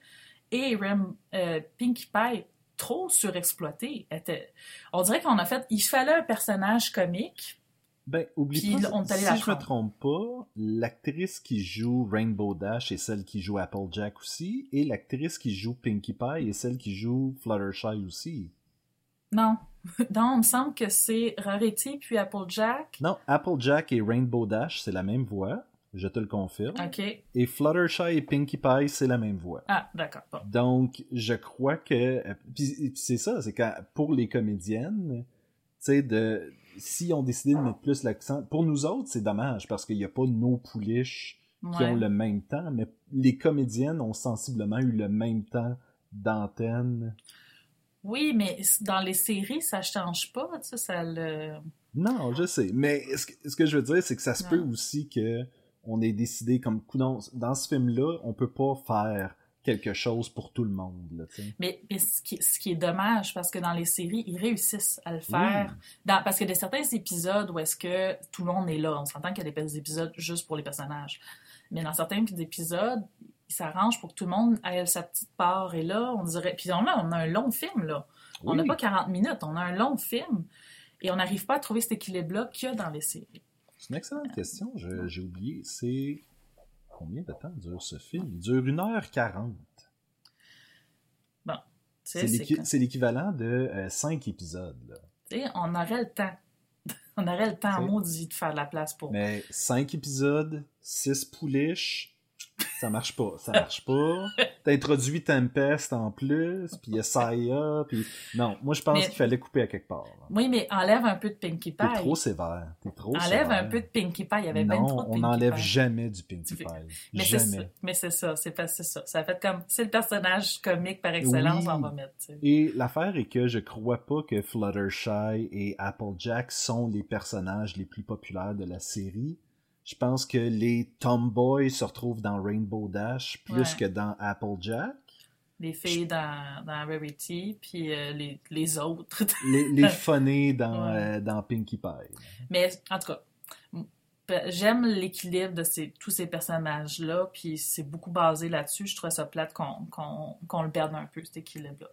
et Rem, euh, Pinkie Pie, trop surexploité. Était- On dirait qu'on a fait. Il fallait un personnage comique. Ben, oublie pas, on si la je me trompe pas, l'actrice qui joue Rainbow Dash est celle qui joue Applejack aussi, et l'actrice qui joue Pinkie Pie est celle qui joue Fluttershy aussi. Non. Non, il me semble que c'est Rarity puis Applejack. Non, Applejack et Rainbow Dash, c'est la même voix, je te le confirme. OK. Et Fluttershy et Pinkie Pie, c'est la même voix. Ah, d'accord. Bon. Donc, je crois que. Puis c'est ça, c'est quand pour les comédiennes, tu sais, de. Si on décidé de mettre plus l'accent. Pour nous autres, c'est dommage parce qu'il n'y a pas nos pouliches qui ont le même temps, mais les comédiennes ont sensiblement eu le même temps d'antenne. Oui, mais dans les séries, ça change pas, tu sais, ça le... Non, je sais. Mais ce que, ce que je veux dire, c'est que ça se peut aussi que on ait décidé comme dans ce film-là, on peut pas faire quelque chose pour tout le monde. Là. Mais, mais ce, qui, ce qui est dommage, parce que dans les séries, ils réussissent à le faire. Dans- parce qu'il y a des certains épisodes où est-ce que tout le monde est là. On s'entend qu'il y a des épisodes juste pour les personnages. Mais dans certains épisodes, ils s'arrangent pour que tout le monde ait sa petite part. Et là, on dirait... Puis on a, on a un long film, là. On n'a Oui. pas 40 minutes, on a un long film. Et on n'arrive pas à trouver cet équilibre-là qu'il y a dans les séries. C'est une excellente question. J'ai oublié. C'est combien de temps dure ce film? Il dure 1h40. Tu sais, C'est l'équivalent de 5 épisodes. là. on aurait le temps. on aurait le temps maudit de faire de la place pour. Mais 5 épisodes, 6 pouliches, ça marche pas. Ça marche pas. T'introduis Tempest en plus, puis Saya, puis... Non, moi je pense Mais- qu'il fallait couper à quelque part. là. Oui, mais enlève un peu de Pinkie T'es Pie. trop sévère. T'es trop Enlève sévère. un peu de Pinkie Pie. Il y avait bien non, trop de on n'enlève jamais du Pinkie Pie. Mais. Jamais. Mais c'est ça. C'est pas ça. Fait comme c'est le personnage comique par excellence, Oui. on va mettre. Et l'affaire est que je crois pas que Fluttershy et Applejack sont les personnages les plus populaires de la série. Je pense que les tomboys se retrouvent dans Rainbow Dash plus Ouais. que dans Applejack. Les filles dans, dans Rarity, puis euh, les, les autres. Les, les dans, Ouais. euh, dans Pinkie Pie. Mais en tout cas, j'aime l'équilibre de ces, tous ces personnages-là, puis c'est beaucoup basé là-dessus. Je trouve ça plate qu'on le perde un peu, cet équilibre-là.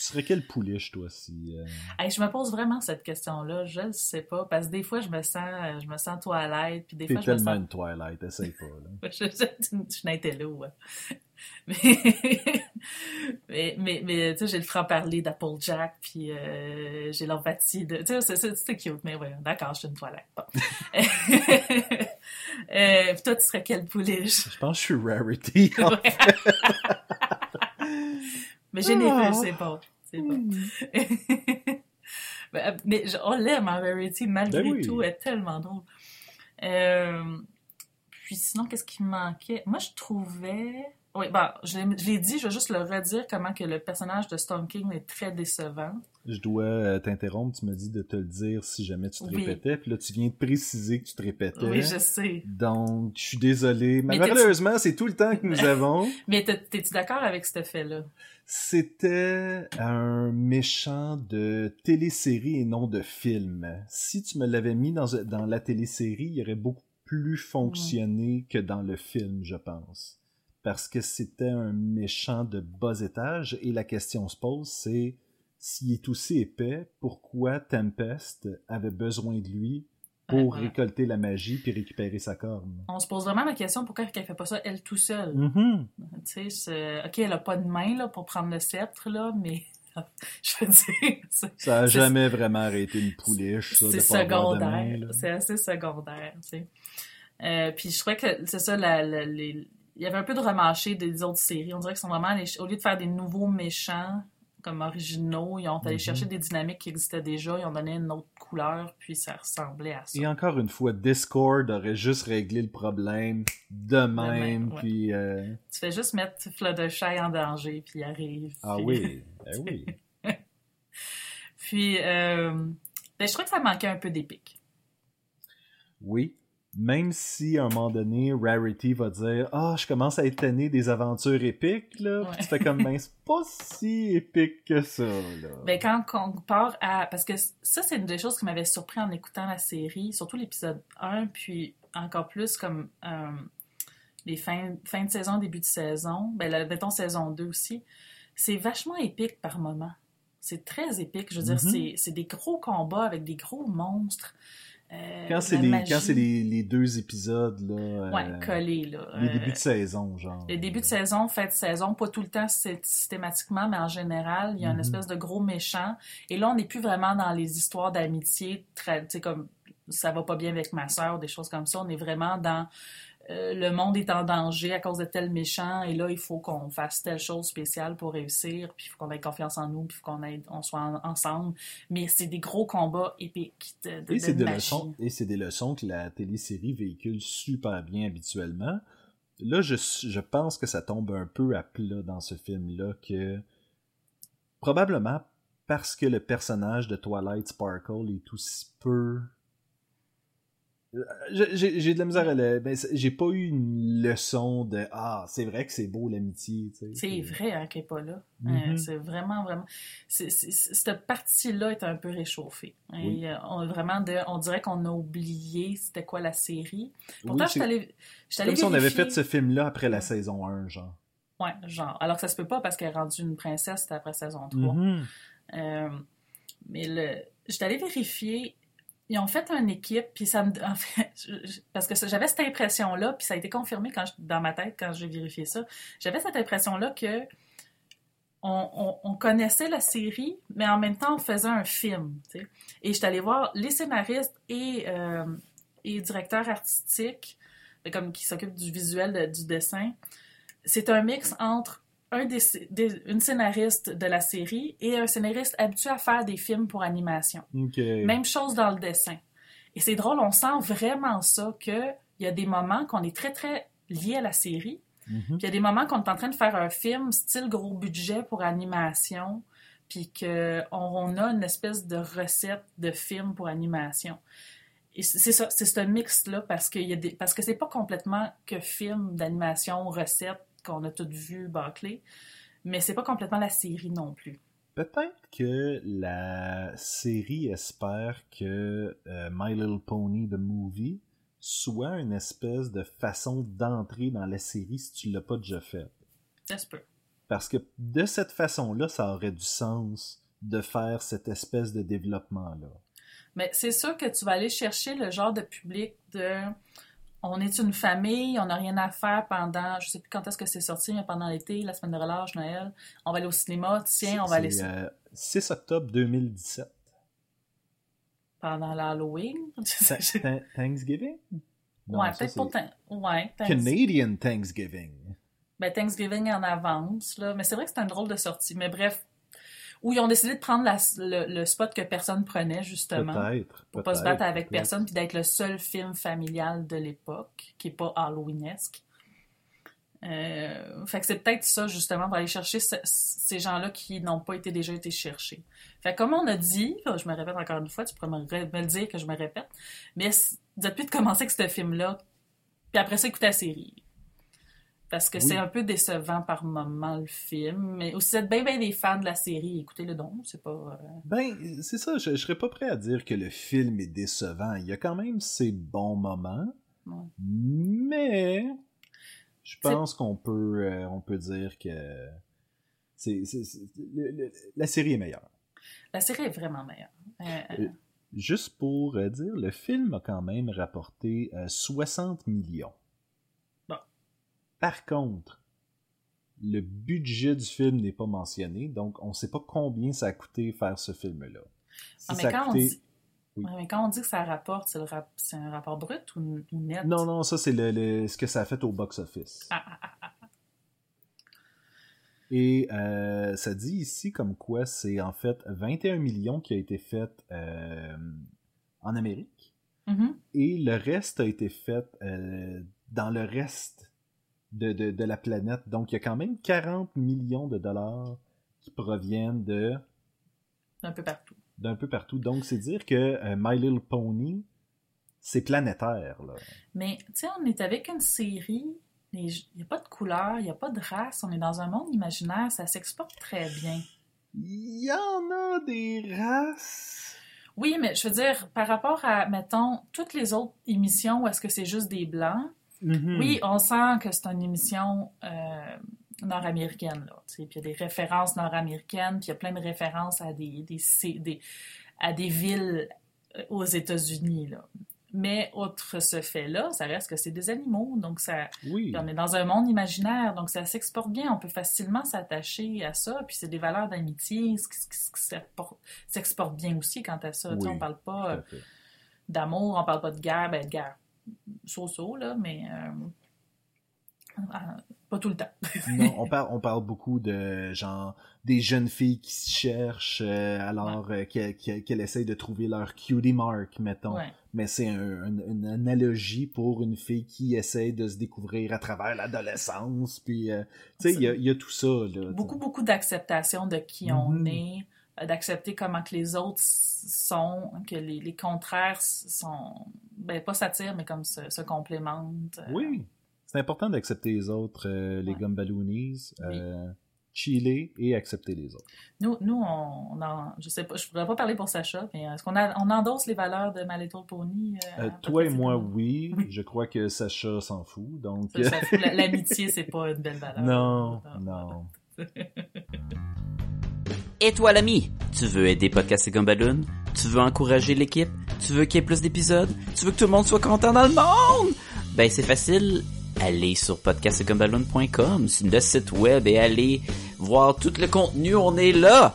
Tu serais quelle pouliche, toi, si... euh, Hey, je me pose vraiment cette question-là. Je ne sais pas, parce que des fois, je me sens, je me sens toilette, puis des T'es fois, je me tellement sens une Twilight, essaye pas, là. Je, je, je suis intello, ouais. Mais, mais, mais, mais, tu sais, j'ai le franc-parler d'Applejack, puis euh, j'ai l'empathie de... Tu sais, c'est- c'est c'est cute, mais ouais, d'accord, je suis une toilette. Bon. euh, puis toi, tu serais quelle pouliche? Je pense que je suis Rarity. mais généreux, Ah. c'est bon. C'est bon. mais mais je- on l'aime en Rarity, malgré Ben oui. tout, elle est tellement drôle. Euh, puis sinon, qu'est-ce qui me manquait? Moi, je trouvais... Oui, bon, je l'ai je l'ai dit, je vais juste le redire, comment que le personnage de Storm King est très décevant. Je dois euh, t'interrompre, tu m'as dit de te le dire si jamais tu te Oui. répétais, puis là tu viens de préciser que tu te répétais. Oui, je sais. Donc, je suis désolé. Mais Malheureusement, c'est tout le temps que nous avons. Mais t'es- t'es-tu d'accord avec ce fait-là? C'était un méchant de télésérie et non de film. Si tu me l'avais mis dans, dans la télésérie, il aurait beaucoup plus fonctionné que dans le film, je pense. Parce que c'était un méchant de bas étage et la question se pose, c'est s'il est aussi épais, pourquoi Tempest avait besoin de lui pour Ouais. récolter la magie puis récupérer sa corne? On se pose vraiment la question pourquoi elle fait pas ça elle tout seule? Tu sais, c'est- ok, elle a pas de main là, pour prendre le sceptre, là, mais je veux dire, Ça a C'est- jamais vraiment arrêté une pouliche, ça, c'est secondaire. C'est assez secondaire, tu sais. Euh, puis je trouvais que c'est ça, la- la- les- il y avait un peu de remâché des autres séries. On dirait qu'ils sont vraiment, au lieu de faire des nouveaux méchants comme originaux, ils ont allé Mhm. chercher des dynamiques qui existaient déjà, ils ont donné une autre couleur, puis ça ressemblait à ça. Et encore une fois, Discord aurait juste réglé le problème de même, même, ouais. puis... euh, Tu fais juste mettre Fluttershy en danger, puis il arrive. Ah puis- oui, eh oui. Puis, euh, ben, je trouvais que ça manquait un peu d'épique. Oui, même si à un moment donné, Rarity va dire « Ah, je commence à être tanné des aventures épiques, là. Puis tu fais comme « Ben, c'est pas si épique que ça, là. Ben, quand on part à. Parce que ça, c'est une des choses qui m'avait surpris en écoutant la série, surtout l'épisode 1, puis encore plus comme euh, les fins, de saison, début de saison, ben, la, mettons saison 2 aussi. C'est vachement épique par moment. C'est très épique. Je veux dire, Mhm. c'est- c'est des gros combats avec des gros monstres. Euh, Quand c'est les, quand c'est les, les deux épisodes, là... Ouais, euh, collés, là. les Euh, débuts de saison, genre. Les débuts de saison, fin de saison, pas tout le temps sy- systématiquement, mais en général, il y a une Mhm. espèce de gros méchant. Et là, on n'est plus vraiment dans les histoires d'amitié, tu sais, comme ça va pas bien avec ma soeur, des choses comme ça. On est vraiment dans euh, le monde est en danger à cause de tel méchant, et là, il faut qu'on fasse telle chose spéciale pour réussir, puis il faut qu'on ait confiance en nous, puis il faut qu'on on soit en- ensemble. Mais c'est des gros combats épiques de, de, Et c'est de des leçons, et c'est des leçons que la télésérie véhicule super bien habituellement. là, je, je pense que ça tombe un peu à plat dans ce film-là, que probablement parce que le personnage de Twilight Sparkle est aussi peu j'ai de la misère à le. Ben, j'ai pas eu une leçon de Ah, c'est vrai que c'est beau l'amitié. C'est vrai hein, qu'elle n'est pas là. Euh, Mhm. c'est vraiment, vraiment. cette partie-là est un peu réchauffée. Oui. Et, euh, on, vraiment de, on dirait qu'on a oublié c'était quoi la série. Pourtant, Oui, je allée- comme si on avait fait ce film-là après la Ouais. saison 1, genre. Ouais, genre. Alors que ça se peut pas parce qu'elle est rendue une princesse après saison 3. Mhm. Euh, mais le, j'étais allée vérifier. Ils ont fait une équipe, puis ça me. Je- je- parce que j'avais cette impression-là, puis ça a été confirmé quand je- dans ma tête quand j'ai vérifié ça. J'avais cette impression-là que on, on- on connaissait la série, mais en même temps, on faisait un film. Et j'étais allée voir les scénaristes et, euh, et directeurs artistiques, comme qui s'occupent du visuel, du dessin. C'est un mix entre un des, des- une scénariste de la série et un scénariste habitué à faire des films pour animation. Même chose dans le dessin. Et c'est drôle, on sent vraiment ça, qu'il y a des moments qu'on est très, très liés à la série, Mhm. puis il y a des moments qu'on est en train de faire un film style gros budget pour animation, puis qu'on on a une espèce de recette de film pour animation. Et c'est ça, c'est ce mix-là, parce, qu'il y a des, parce que c'est pas complètement que film d'animation, recette, qu'on a toutes vu bâclé, mais c'est pas complètement la série non plus. Peut-être que la série espère que euh, My Little Pony The Movie soit une espèce de façon d'entrer dans la série si tu l'as pas déjà fait. Ça se peut. Parce que de cette façon-là, ça aurait du sens de faire cette espèce de développement-là. Mais c'est sûr que tu vas aller chercher le genre de public de on est une famille, on n'a rien à faire pendant, je sais plus quand est-ce que c'est sorti, mais pendant l'été, la semaine de relâche, Noël, on va aller au cinéma, tiens, on va aller euh, 6 octobre 2017. pendant l'Halloween? Tha- Tha- Thanksgiving? Non, ouais, peut-être tant. Ouais, Thanks- Canadian Thanksgiving. ben, Thanksgiving en avance, là. Mais c'est vrai que c'est un drôle de sortie. Mais bref, où ils ont décidé de prendre la- le, le spot que personne prenait, justement. Peut-être. Pour pas se battre avec personne, puis d'être le seul film familial de l'époque, qui est pas Halloweenesque. Euh, fait que c'est peut-être ça, justement, pour aller chercher ce- ces gens-là qui n'ont pas été déjà été cherchés. Fait que comme on a dit, je me répète encore une fois, tu pourrais me, le dire que je me répète, mais depuis de commencer avec ce film-là, puis après ça, écoutez la série. Parce que Oui. c'est un peu décevant par moment, le film. Mais aussi, si vous êtes bien, bien des fans de la série, écoutez-le donc, c'est pas... euh, Ben, c'est ça, je, je serais pas prêt à dire que le film est décevant. Il y a quand même ses bons moments, Ouais. mais je pense qu'on peut, euh, on peut dire que c'est, la série est meilleure. La série est vraiment meilleure. Euh, Juste pour dire, le film a quand même rapporté euh, 60 millions. Par contre, le budget du film n'est pas mentionné, donc on ne sait pas combien ça a coûté faire ce film-là. Si Ah, mais ça a quand, on coûté- dit... Oui. Ouais, mais quand on dit que ça rapporte, c'est, rap- un rapport brut ou, net? Non, non, ça c'est le, le- ce que ça a fait au box-office. Ah, ah, ah, ah. Et euh, ça dit ici comme quoi c'est en fait 21 millions qui a été fait euh, en Amérique Mhm. et le reste a été fait euh, dans le reste de, de- de la planète. Donc il y a quand même 40 millions de dollars qui proviennent de Un peu partout. d'un peu partout. Donc c'est dire que euh, My Little Pony, c'est planétaire. Là. Mais, tu sais, on est avec une série, il n'y a pas de couleur, il n'y a pas de race, on est dans un monde imaginaire, ça s'exporte très bien. Il y en a des races. Oui, mais je veux dire, par rapport à, mettons, toutes les autres émissions où est-ce que c'est juste des blancs, Mhm. oui, on sent que c'est une émission euh, nord-américaine, là. Puis il y a des références nord-américaines, puis il y a plein de références à des, des, à des villes euh, aux États-Unis, là. Mais outre ce fait-là, ça reste que c'est des animaux, donc ça, Oui. on est dans un monde imaginaire, donc ça s'exporte bien, on peut facilement s'attacher à ça, puis c'est des valeurs d'amitié, ce qui, s'exporte bien aussi quant à ça. Oui, on parle pas euh, d'amour, on parle pas de guerre, ben de guerre so-so, là, mais... euh, Ah, pas tout le temps. non, on parle, on parle beaucoup de genre des jeunes filles qui se cherchent euh, alors euh, qu'elles essayent de trouver leur cutie mark, mettons. Ouais. Mais c'est un- un- une analogie pour une fille qui essaie de se découvrir à travers l'adolescence. Puis, euh, tu sais, il y a, tout ça. Là, Beaucoup, beaucoup d'acceptation de qui on Mhm. est, euh, d'accepter comment que les autres sont, que les, les contraires sont, ben pas s'attirent, mais comme se, se complémentent. Euh, Oui, c'est important d'accepter les autres, euh, les Ouais. gumballoonies, euh, chiller et accepter les autres. Nous, nous on, on en, je sais pas, je pourrais pas parler pour Sacha, mais est-ce qu'on a, on endosse les valeurs de My Little Pony? euh, toi et moi, oui. Je crois que Sacha s'en fout. Donc, L'amitié, c'est pas une belle valeur. non, non. Et toi l'ami, tu veux aider Podcast et? Tu veux encourager l'équipe? Tu veux qu'il y ait plus d'épisodes? Tu veux que tout le monde soit content dans le monde? Ben c'est facile, allez sur podcastgumballoon.com, sur le site web et allez voir tout le contenu, on est là!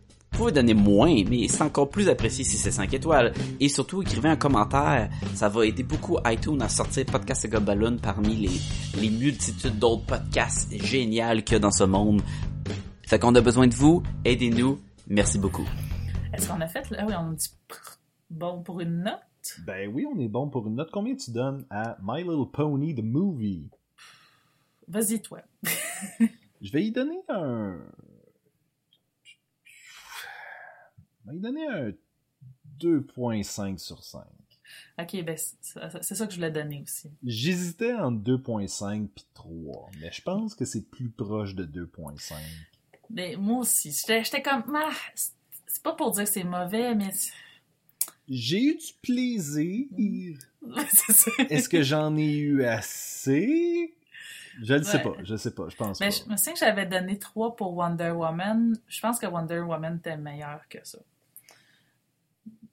Vous pouvez donner moins, mais c'est encore plus apprécié si c'est 5 étoiles. Et surtout, écrivez un commentaire. Ça va aider beaucoup iTunes à sortir Podcast et Gobaloon parmi les, les multitudes d'autres podcasts géniaux qu'il y a dans ce monde. Fait qu'on a besoin de vous. Aidez-nous. Merci beaucoup. Est-ce qu'on a fait, là, oui, on dit bon pour une note? Ben oui, on est bon pour une note. Combien tu donnes à My Little Pony, the movie? Vas-y, toi. Je vais y donner un... Vais y donner un 2.5 sur 5. Ok, ben, c'est ça que je voulais donner aussi. J'hésitais entre 2.5 puis 3, mais je pense que c'est plus proche de 2.5. Mais moi aussi, j'étais comme, ah, c'est pas pour dire que c'est mauvais, mais J'ai eu du plaisir. Est-ce que j'en ai eu assez? Je le sais pas, je sais pas, je pense Mais pas. je me souviens que j'avais donné 3 pour Wonder Woman. Je pense que Wonder Woman était meilleur que ça.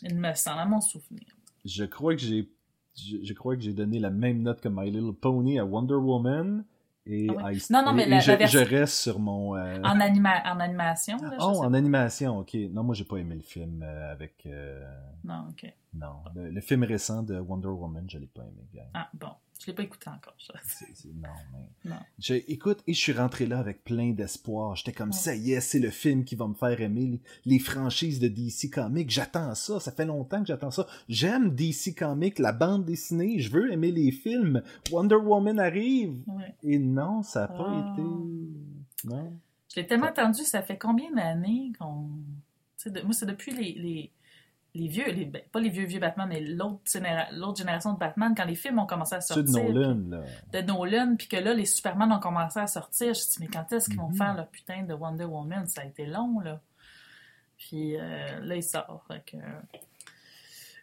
Il me semble, à mon souvenir. Je crois que j'ai je, je crois que j'ai donné la même note que My Little Pony à Wonder Woman et, Ah. I- Non, non, mais et- la- et je, la version- je reste sur mon euh, En, anima en animation, là, je oh, en animation, ok. Non, moi j'ai pas aimé le film euh, avec euh, Non, ok. non, le, le film récent de Wonder Woman, je l'ai pas aimé. Ah, bon. Je l'ai pas écouté encore. ça. C'est- non, mais... Non. Je, écoute, et je suis rentré là avec plein d'espoir. J'étais comme, Ouais. ça y est, c'est le film qui va me faire aimer les, les franchises de DC Comics. J'attends ça, ça fait longtemps que j'attends ça. J'aime DC Comics, la bande dessinée, je veux aimer les films. Wonder Woman arrive. Ouais. Et non, ça a pas Ah. été... Non. Je l'ai tellement entendu, ça fait combien d'années qu'on. de- Moi, c'est depuis les, les, les vieux, les, ben, pas les vieux vieux Batman, mais l'autre généra- l'autre génération de Batman, quand les films ont commencé à Ceux sortir. de Nolan, là. de Nolan, puis que là, les Superman ont commencé à sortir. Je me dis, mais quand est-ce qu'ils vont Mhm. faire leur putain de Wonder Woman? Ça a été long, là. Puis euh, là, il sort. fait que-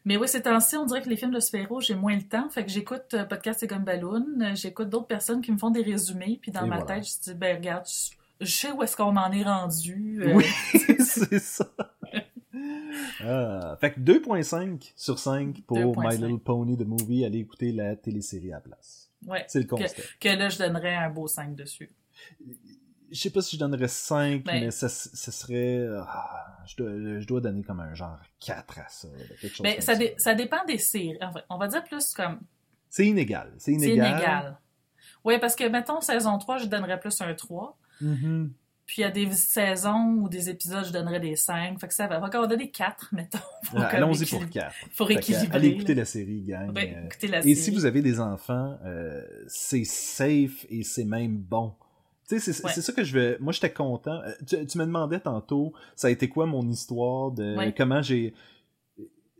Mais oui, ces temps-ci, on dirait que les films de super-héros, j'ai moins le temps. Fait que j'écoute euh, Podcast et Gumballoon. euh, J'écoute d'autres personnes qui me font des résumés. Puis dans Et ma voilà. tête, je dis, ben regarde, je, je sais où est-ce qu'on en est rendu. euh, Oui, c'est ça. Ah, fait que 2.5 sur 5 pour 2.5. My Little Pony, the movie. Allez écouter la télésérie à la place. Ouais. C'est le constat. Que là, je donnerais un beau 5 dessus. Je sais pas si je donnerais 5, Ben. mais ça, ça serait. ah, je, dois, je dois donner comme un genre 4 à ça. quelque chose Ben, ça, ça. dé- ça dépend des séries. Enfin, on va dire plus comme. C'est inégal. C'est C'est inégal. inégal. Oui, parce que, mettons, saison 3, je donnerais plus un 3. Mhm. Puis il y a des saisons ou des épisodes, je donnerais des 5. Fait que ça va. Qu'on va donner 4, mettons. Ah, Allons-y pour équilib- 4. Pour équilibrer. allez écouter la série, gang. Ouais, Euh, écoutez la Et série. si vous avez des enfants, euh, c'est safe et c'est même bon Tu sais, c'est Ouais. ça que je vais. Moi, j'étais content. Euh, Tu, tu me demandais tantôt, ça a été quoi mon histoire de Ouais. comment j'ai.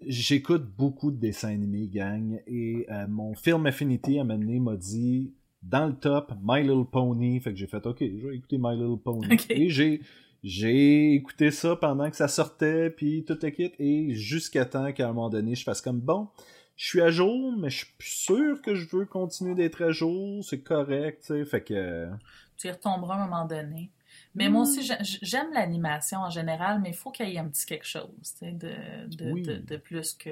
J'écoute beaucoup de dessins animés, gang, et euh, mon film Affinity à un m'a dit dans le top My Little Pony. Fait que j'ai fait OK, je vais écouter My Little Pony. Et j'ai j'ai écouté ça pendant que ça sortait, puis tout le kit, et jusqu'à temps qu'à un moment donné, je fasse comme bon. Je suis à jour, mais je suis plus sûr que je veux continuer d'être à jour. C'est correct, tu sais. Fait que. Tu y retomberas à un moment donné. Mais moi aussi, j'ai- j'aime l'animation en général, mais il faut qu'il y ait un petit quelque chose, tu sais, de, de, Oui. de, de plus que...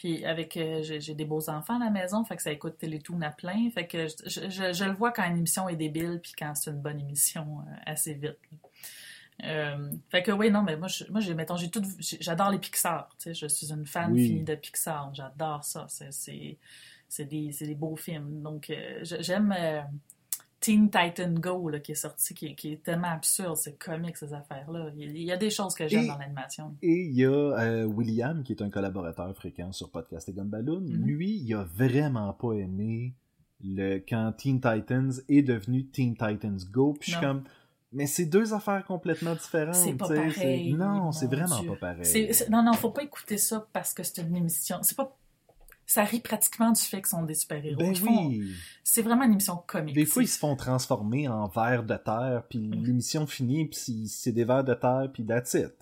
Puis avec... euh, j'ai des beaux-enfants à la maison, fait que ça écoute Télétoon à plein, fait que je, je, le vois quand une émission est débile, puis quand c'est une bonne émission euh, assez vite. Euh, fait que oui, non, mais moi, je- moi j'ai, mettons, j'ai tout, j'adore les Pixar, tu sais, je suis une fan Oui. finie de Pixar, j'adore ça, c'est, c'est, c'est des, c'est des beaux films, donc j'aime... Teen Titan Go là, qui est sorti, qui, est- qui est tellement absurde, c'est comique ces affaires-là. Il il y a des choses que j'aime dans l'animation. Et il y a euh, William, qui est un collaborateur fréquent sur Podcast et Gumballoon. Mhm. Lui, il a vraiment pas aimé le, quand Teen Titans est devenu Teen Titans Go. Puis je suis comme, mais c'est deux affaires complètement différentes. C'est pas pareil, Non, c'est vraiment Dieu. pas pareil. Non, non, faut pas écouter ça parce que c'est une émission. C'est pas. Ça rit pratiquement du fait qu'ils sont des super-héros. Ben oui. C'est vraiment une émission comique. Des fois, ils se font transformer en vers de terre, puis Mhm. l'émission finit, puis c'est- des vers de terre, puis that's it.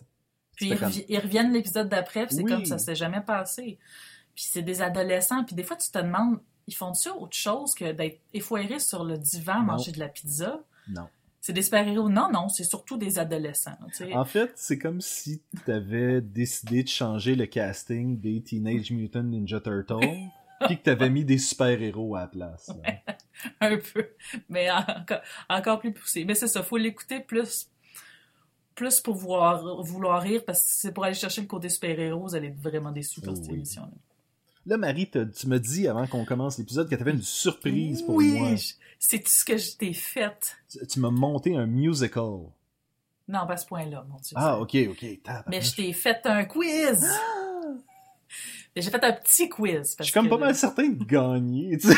Puis ils, comme- revi- ils reviennent l'épisode d'après, puis c'est Oui. comme ça s'est jamais passé. Puis c'est des adolescents, puis des fois tu te demandes, ils font-tu autre chose que d'être effoirés sur le divan à Non. manger de la pizza? Non. C'est des super-héros? Non, non, c'est surtout des adolescents. En fait, c'est comme si tu avais décidé de changer le casting des Teenage Mutant Ninja Turtles, puis que tu avais mis des super-héros à la place. un peu, mais encore, encore plus poussé. Mais c'est ça, faut l'écouter plus, plus pour vouloir, vouloir rire, parce que c'est pour aller chercher le côté super-héros, vous allez être vraiment déçus par Oh cette oui. émission-là. Là, Marie, tu me dis avant qu'on commence l'épisode que tu avais une surprise pour oui, moi. je- c'est tout ce que je t'ai fait? Tu, tu m'as monté un musical. Non, pas à ce point-là, mon Dieu. Ah, ok, ok. Mais je t'ai fait un quiz! Mais J'ai fait un petit quiz. Je Parce suis comme que- pas mal certain de gagner, tu sais.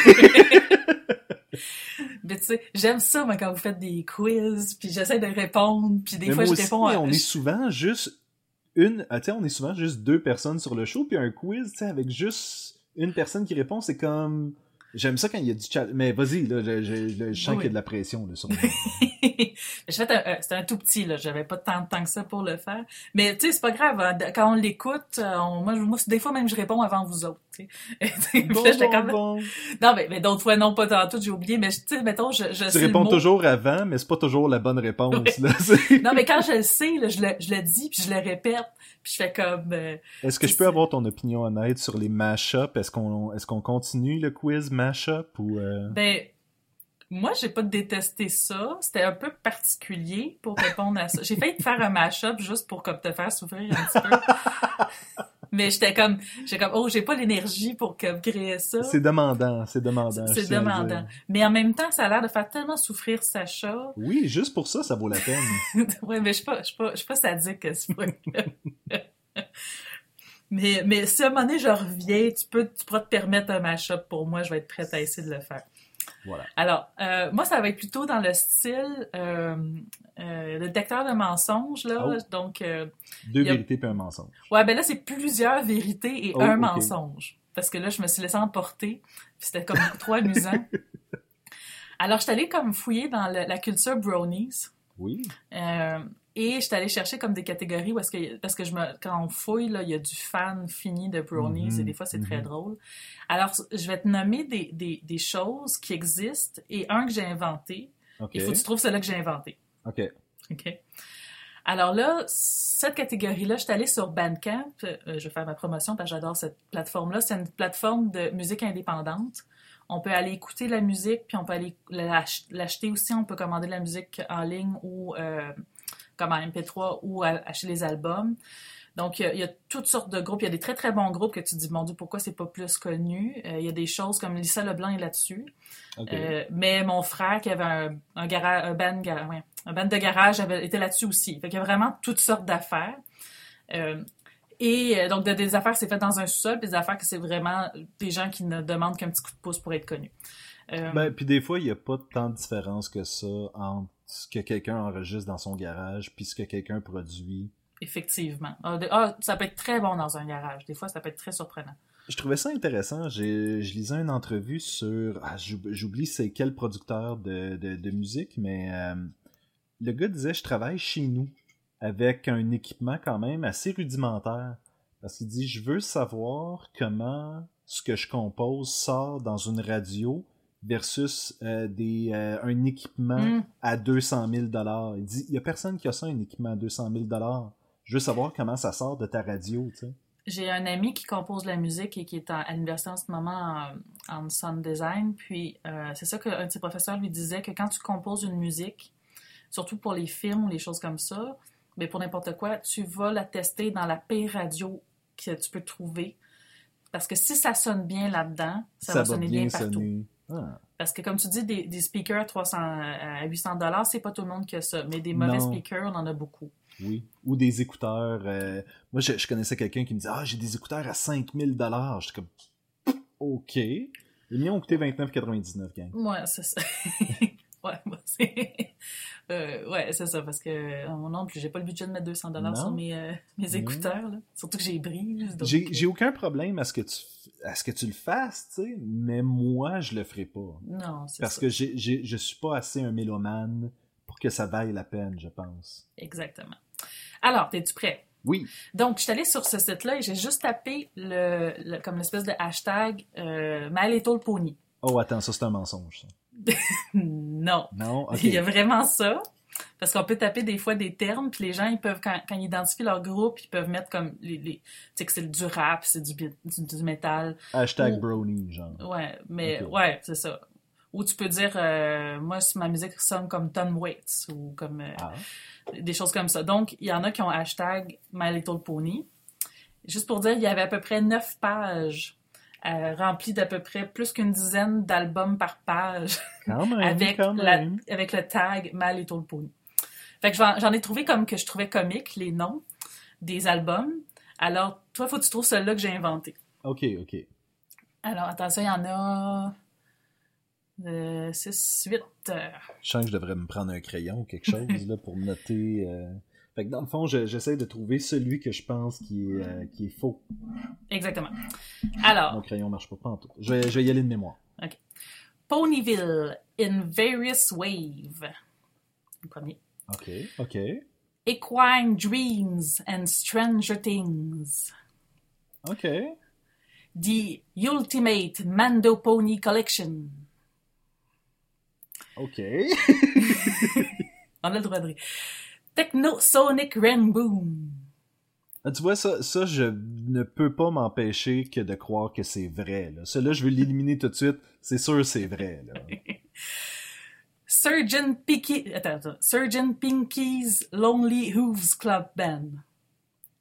Mais tu sais, j'aime ça, moi, quand vous faites des quiz, puis j'essaie de répondre, puis des Mais fois, moi je aussi, réponds à... on est souvent juste une, ah, tu sais, on est souvent juste deux personnes sur le show, puis un quiz, tu sais, avec juste une personne qui répond, c'est comme, j'aime ça quand il y a du chat, mais vas-y, là, je, je, je- je sens Oui. qu'il y a de la pression, là, sur moi. J'ai fait un, euh, c'était un tout petit, là. J'avais pas tant de temps que ça pour le faire. Mais, tu sais, c'est pas grave. hein. Quand on l'écoute, euh, on- moi, je- moi, des fois, même, je réponds avant vous autres, tu sais. Puis Bon, là, bon, comme- bon. Non, mais, mais d'autres fois, non, pas tantôt, j'ai oublié. Mais, tu sais, mettons, je, je Tu sais le réponds mot. toujours avant, mais c'est pas toujours la bonne réponse, Ouais. là. Non, mais quand je le sais, là, je, le, je le dis, puis je le répète. Puis je fais comme... euh, Est-ce que je peux avoir ton opinion honnête sur les mash-up? Est-ce qu'on, est-ce qu'on continue le quiz mash-up ou, euh... Ben, moi, j'ai pas détesté ça. C'était un peu particulier pour répondre à ça. J'ai failli te faire un mash-up juste pour comme te faire souffrir un petit peu. Mais j'étais comme, j'étais comme, oh, j'ai pas l'énergie pour comme créer ça. c'est demandant, c'est demandant. C'est demandant. Mais en même temps, ça a l'air de faire tellement souffrir Sacha. Oui, juste pour ça, ça vaut la peine. ouais, mais je suis pas, je suis pas, je suis pas sadique à ce point Mais, mais si à un moment donné, je reviens, tu peux, tu pourras te permettre un mash-up pour moi, je vais être prête à essayer de le faire. Voilà. Alors, euh, moi, ça va être plutôt dans le style euh, euh, le détecteur de mensonges, là. Oh. Donc, euh, Deux a- vérités puis un mensonge. ouais, ben là, c'est plusieurs vérités et Oh, un mensonge. Parce que là, je me suis laissée emporter, puis c'était comme trop amusant. Alors, je suis allée comme fouiller dans le- la culture brownies. Oui. Et je suis allée chercher comme des catégories où est-ce que parce que je me quand on fouille là, il y a du fan fini de brownies Mhm, et des fois c'est très mhm. drôle. Alors je vais te nommer des, des, des choses qui existent et un que j'ai inventé. OK. Il faut que tu trouves celui que j'ai inventé. OK. OK. Alors là, cette catégorie-là, je suis allée sur Bandcamp. Euh, je vais faire ma promotion parce que j'adore cette plateforme-là. C'est une plateforme de musique indépendante. On peut aller écouter la musique, puis on peut aller l'ach- l'acheter aussi. On peut commander la musique en ligne ou euh, comme en MP3 ou à- acheter les albums. Donc, il y, a, il y a toutes sortes de groupes. Il y a des très, très bons groupes que tu te dis, mon Dieu, pourquoi c'est pas plus connu? Euh, il y a des choses comme Lisa Leblanc est là-dessus. Euh, mais mon frère, qui avait un, un, gara- un, band, gara- ouais, un band de garage, avait, était là-dessus aussi. Fait qu'il y a vraiment toutes sortes d'affaires. Euh, Et donc, de- des affaires c'est fait dans un sous-sol, puis des affaires que c'est vraiment des gens qui ne demandent qu'un petit coup de pouce pour être connus. Ben, puis des fois, il n'y a pas tant de différence que ça entre ce que quelqu'un enregistre dans son garage puis ce que quelqu'un produit. Effectivement. Ah, de- ah, ça peut être très bon dans un garage. Des fois, ça peut être très surprenant. Je trouvais ça intéressant. J'ai, je lisais une entrevue sur. Ah, j'oub- j'oublie c'est quel producteur de, de, de musique, mais euh, le gars disait Je travaille chez nous avec un équipement quand même assez rudimentaire. Parce qu'il dit Je veux savoir comment ce que je compose sort dans une radio versus euh, des, euh, un équipement Mm. à 200 000 Il dit Il y a personne qui a ça, un équipement à 200 000 Je veux savoir comment ça sort de ta radio, tu sais. J'ai un ami qui compose de la musique et qui est à l'université en ce moment en, en sound design. Puis euh, c'est ça qu'un de ses professeurs lui disait que quand tu composes une musique, surtout pour les films ou les choses comme ça, mais pour n'importe quoi, tu vas la tester dans la pire radio que tu peux trouver. Parce que si ça sonne bien là-dedans, ça, va, sonner bien, partout. sonner. Ah. Parce que comme tu dis, des, des speakers à 300 à 800 dollars, c'est pas tout le monde qui a ça. Mais des mauvais Non. speakers, on en a beaucoup. Oui. Ou des écouteurs. euh, Moi, je, je connaissais quelqu'un qui me disait Ah, j'ai des écouteurs à 5000 J'étais comme OK. Les miens ont coûté 29,99, gang. Ouais, c'est ça. ouais, moi, c'est. Euh, ouais, c'est ça, parce que euh, non plus, j'ai pas le budget de mettre 200 dollars sur mes, euh, mes écouteurs, là. Surtout que j'ai brise. donc, J'ai euh, j'ai aucun problème à ce que tu, à ce que tu le fasses, tu sais, mais moi, je le ferai pas. Non, c'est Parce ça. que j'ai- j'ai- je suis pas assez un mélomane pour que ça vaille la peine, je pense. Exactement. Alors, es-tu prêt? Oui. Donc, je suis allée sur ce site-là et j'ai juste tapé le, le- comme l'espèce de hashtag euh, My Little Pony. Oh, attends, ça, c'est un mensonge, ça. non. Non? OK. Il y a vraiment ça. Parce qu'on peut taper des fois des termes, puis les gens, ils peuvent, quand, quand ils identifient leur groupe, ils peuvent mettre comme les. les tu sais, que c'est du rap, c'est du, du, du métal. Hashtag Ou- brownie, genre. Ouais, mais ouais, c'est ça. Ou tu peux dire, euh, moi, si ma musique sonne comme Tom Waits ou comme euh, Ah. des choses comme ça. Donc, il y en a qui ont hashtag My Little Pony. Juste pour dire, il y avait à peu près neuf pages euh, remplies d'à peu près plus qu'une dizaine d'albums par page Quand même, avec, la- avec le tag My Little Pony. Fait que j'en ai trouvé comme que je trouvais comique les noms des albums. Alors, toi, faut que tu trouves celui-là que j'ai inventé. OK, OK. Alors, attention, il y en a 6, 8. Je sens que je devrais me prendre un crayon ou quelque chose là, pour noter. euh. Fait que dans le fond, je- j'essaie de trouver celui que je pense qui est, euh, qui est faux. Exactement. Mon Alors, crayon marche pas, pas en tout. Je vais, je vais y aller de mémoire. Ponyville in Various Wave. Le premier. OK, OK. Equine Dreams and Stranger Things. OK. The Ultimate Mando Pony Collection. OK. On a le droit de rire. Technosonic Rainbow. Ah, tu vois, ça, ça, je ne peux pas m'empêcher que de croire que c'est vrai. Là. Celui-là, je veux l'éliminer tout de suite. C'est sûr c'est vrai. Là. Surgeon Pinky... Attends, attends. Surgeon Pinky's Lonely Hooves Club Band.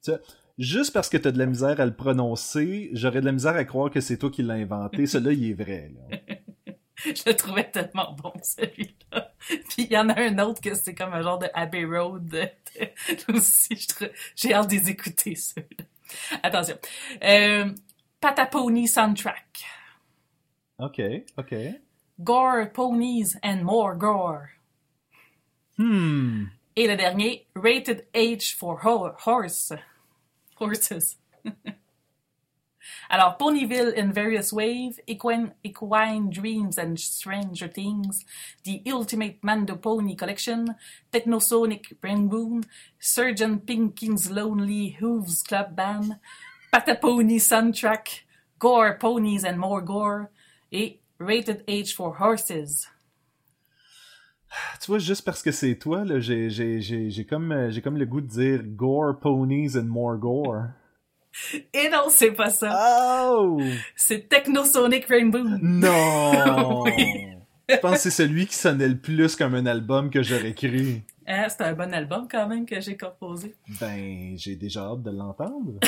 Tu juste parce que tu as de la misère à le prononcer, j'aurais de la misère à croire que c'est toi qui l'as inventé. Celui-là, il est vrai. Là. Je le trouvais tellement bon, celui-là. Puis il y en a un autre que c'est comme un genre de Abbey Road. de- de- aussi, j'ai hâte de les écouter, ceux-là. Attention. Euh, Patapony Soundtrack. OK, OK. Gore Ponies and More Gore. Hmm. Et le dernier, Rated H for ho- Horse. Horses. Alors, Ponyville in Various Wave, Equine, Dreams and Stranger Things, The Ultimate Mando Pony Collection, Technosonic Rainbow, Surgeon Pinky's Lonely Hooves Club Band, Patapony Soundtrack, Gore Ponies and More Gore, et Rated H for Horses. Tu vois, juste parce que c'est toi, j'ai, comme, euh, comme le goût de dire gore, ponies and more gore. Et non, c'est pas ça. Oh! C'est Technosonic Rainbow. Non! Oui. Je pense que c'est celui qui sonnait le plus comme un album que j'aurais cru. Hein, c'est un bon album quand même que j'ai composé. Ben, j'ai déjà hâte de l'entendre.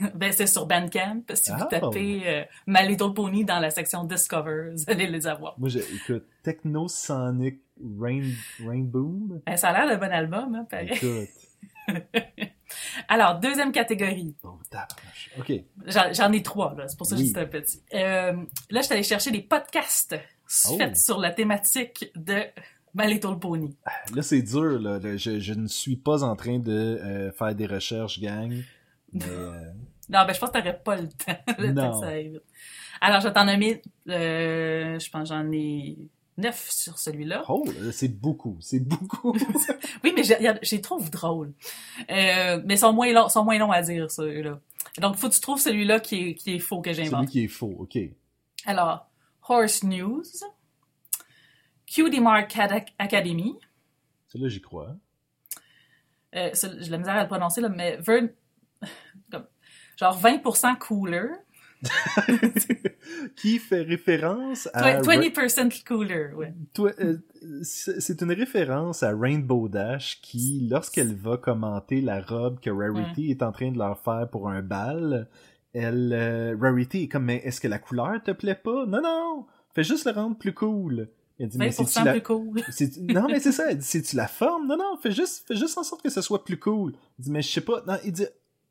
ben, c'est sur Bandcamp. Si vous Oh. tapez euh, My Little Pony dans la section Discover, vous allez les avoir. Moi, j'ai, écoute, Techno Sonic Rain, Rainbow. Ben, ça a l'air d'un bon album, hein, pareil. Écoute. Alors, deuxième catégorie. Oh. OK. J'en ai trois, là. C'est pour ça que Oui. un petit. Euh, là, je suis allée chercher des podcasts Oh. faits sur la thématique de My Little Pony. Là, c'est dur, là. Je, je ne suis pas en train de euh, faire des recherches, gang. Mais, euh, Non, ben, je pense que t'aurais pas le temps. Le Non. temps que ça. Alors, je vais t'en nommer, euh, je pense que j'en ai neuf sur celui-là. oh, c'est beaucoup. C'est beaucoup. Oui, mais j'ai- trouve drôle. Euh, mais ils sont moins longs, sont moins longs à dire, ceux-là. Donc, faut que tu trouves celui-là qui est, qui est faux que Celui j'invente. qui est faux, OK. Alors, Horse News, Cutie Mark Ad- Academy, Celui-là, j'y crois. euh, j'ai la misère à le prononcer, là, mais Vern, genre 20% cooler, qui fait référence à... Tw- 20% cooler, ouais. Euh, c'est une référence à Rainbow Dash qui, lorsqu'elle va commenter la robe que Rarity est en train de leur faire pour un bal, elle, euh, Rarity est comme, mais est-ce que la couleur te plaît pas? Non, non! Fais juste le rendre plus cool. Elle dit, mais 20% c'est-tu la... plus cool. Non, mais c'est ça. Elle dit, c'est-tu la forme? Non, non, fais juste, fais juste en sorte que ce soit plus cool. Il dit, mais je sais pas. Non, il dit,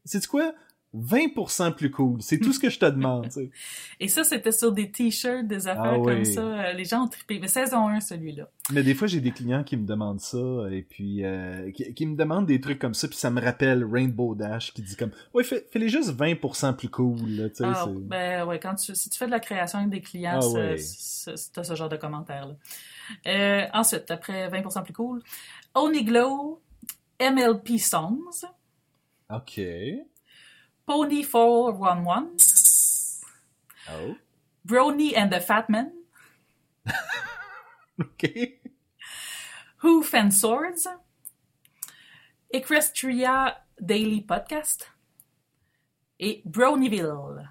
c'est quoi? 20% plus cool. C'est tout ce que je te demande. Et ça, c'était sur des t-shirts, des affaires Ah comme oui. ça. Euh, Les gens ont trippé. Mais saison 1, celui-là. Mais des fois, j'ai des clients qui me demandent ça, et puis euh, qui, qui me demandent des trucs comme ça, puis ça me rappelle Rainbow Dash qui dit comme Ouais, fais, fais-les juste 20% plus cool, là. Ah, ben ouais, quand tu, si tu fais de la création avec des clients, Ah ouais. t'as ce genre de commentaires-là. Euh, ensuite, après 20% plus cool, Oniglow, MLP Songs, Ok. Pony 411, Oh. Brony and the Fat Man, Ok. Hoof and Swords, Equestria Daily Podcast et Bronyville.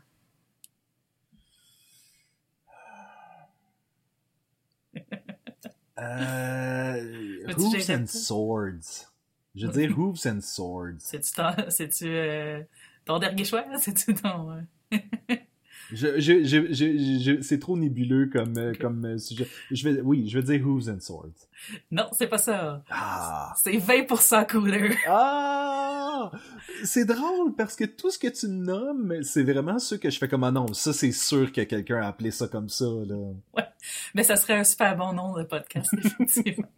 Euh, hooves and? Swords? Je veux dire Hooves and Swords? C'est-tu, euh, ton dernier choix? C'est-tu ton... euh, Je, je, je, je, je- c'est trop nébuleux comme, euh, comme euh, sujet. Je vais, oui, je vais dire Hooves and Swords. Non, c'est pas ça. Ah! C'est 20% cooler. Ah! C'est drôle parce que tout ce que tu me nommes, c'est vraiment ceux que je fais comme ah non, ça c'est sûr que quelqu'un a appelé ça comme ça, là. Mais ça serait un super bon nom de podcast, effectivement.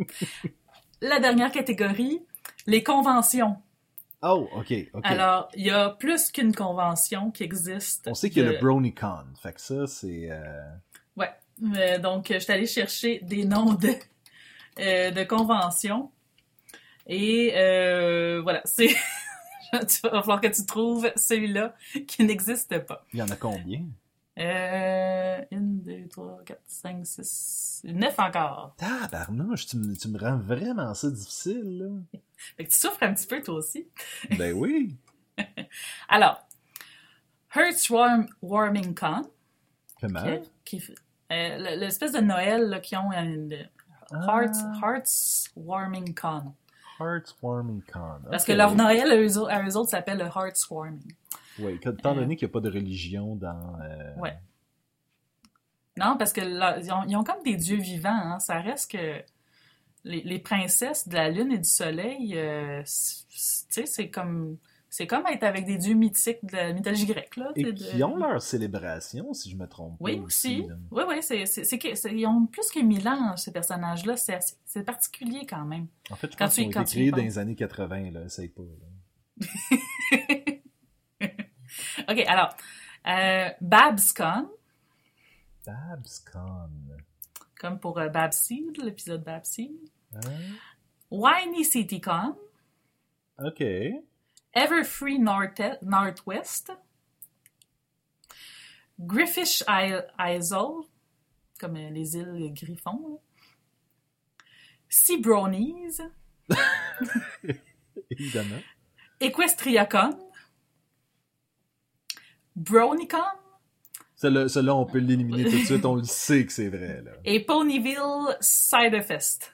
La dernière catégorie, les conventions. Oh, ok, ok. Alors, il y a plus qu'une convention qui existe. On sait qu'il y a de- le BronyCon, fait que ça c'est. euh, Ouais. Euh, donc, je suis allée chercher des noms de, euh, de conventions. Et euh, voilà, c'est... Il va falloir que tu trouves celui-là qui n'existe pas. Il y en a combien? Euh, une, deux, trois, quatre, cinq, six, neuf encore. Tabarnouche, tu me, tu me rends vraiment ça difficile, là. Fait que tu souffres un petit peu toi aussi. ben oui. Alors, Heartwarm Warming Con, qui, qui- euh, le- l'espèce de Noël là, qui ont une Hearts, Hearts Warming Con. Heartwarming Con. Parce que leur Noël à eux, autres- à eux autres s'appelle le Hearts Warming. Oui, étant donné qu'il n'y a pas de religion dans. euh, Ouais. Non, parce que là, ils, ont, ils ont comme des dieux vivants. Hein. Ça reste que les, les princesses de la lune et du soleil, euh, c'est- comme c'est comme être avec des dieux mythiques de la mythologie grecque là. Et qui ont leur célébration, si je me trompe Oui pas. aussi. là. Oui, oui, c'est, ils ont plus que mille ans ces personnages-là. C'est, particulier quand même. En fait, je Quand pense tu- qu'ils ont été créés dans les années 80, là. Essaye pas, là. Ok, alors euh, BabsCon, BabsCon. comme pour euh, Babseed, l'épisode Babseed. Hein? Whiny CityCon. OK. Everfree North Northwest, Griffish Isle, comme euh, les îles Griffons, là. Sea Brownies, Évidemment. EquestriaCon, Brownicon celui-là, on peut l'éliminer tout de suite. On le sait que c'est vrai, là. et Ponyville Ciderfest.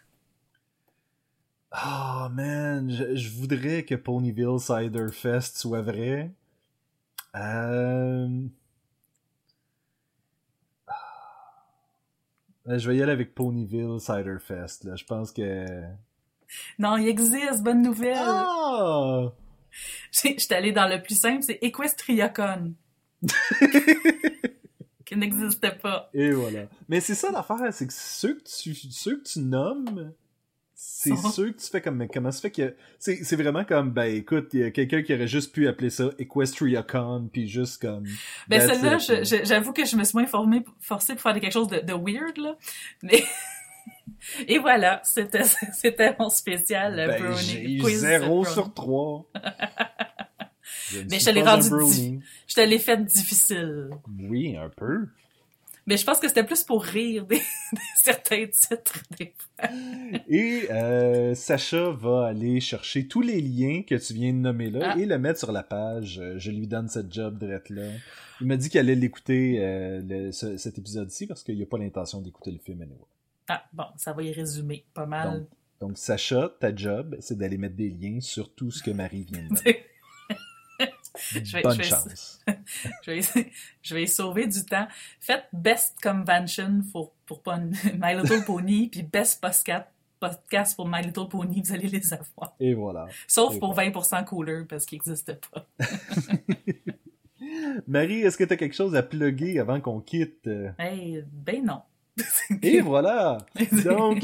Oh, man. Je, je voudrais que Ponyville Cider Fest soit vrai. Euh... ah. Je vais y aller avec Ponyville Cider Fest, là. Je pense que... Non, il existe, bonne nouvelle. Ah! J'étais allée dans le plus simple, c'est Equestriacon. qui n'existait pas. Et voilà. Mais c'est ça l'affaire, c'est que ceux que tu, ceux que tu nommes, c'est ceux que tu fais comme, mais comment ça fait que, c'est, c'est vraiment comme, ben écoute, il y a quelqu'un qui aurait juste pu appeler ça EquestriaCon, puis juste comme... Ben celle-là, je- je- j'avoue que je me suis moins forcée pour faire quelque chose de, de weird, là. Mais... Et voilà, c'était c'était mon spécial euh, Ben, brownie. j'ai quiz 0 brownie. sur 3. Mais je te l'ai rendu Je te l'ai fait difficile. Oui, un peu. Mais je pense que c'était plus pour rire des, des certains titres. des fois. Et euh, Sacha va aller chercher tous les liens que tu viens de nommer là Ah. et le mettre sur la page. Je lui donne cette job direct là. Il m'a dit qu'il allait l'écouter euh, ce- cet épisode-ci parce qu'il n'a pas l'intention d'écouter le film anyway. Ah, bon, ça va y résumer pas mal. Donc, donc Sacha, ta job, c'est d'aller mettre des liens sur tout ce que Marie vient de dire. Je vais- Bonne je vais- chance. je, vais, je vais sauver du temps. Faites Best Convention pour, pour My Little Pony, puis Best Podcast, podcast pour My Little Pony, vous allez les avoir. Et voilà. Sauf Et pour 20% cooler, parce qu'il n'existe pas. Marie, est-ce que tu as quelque chose à plugger avant qu'on quitte? Hey, ben non. Et voilà! Donc,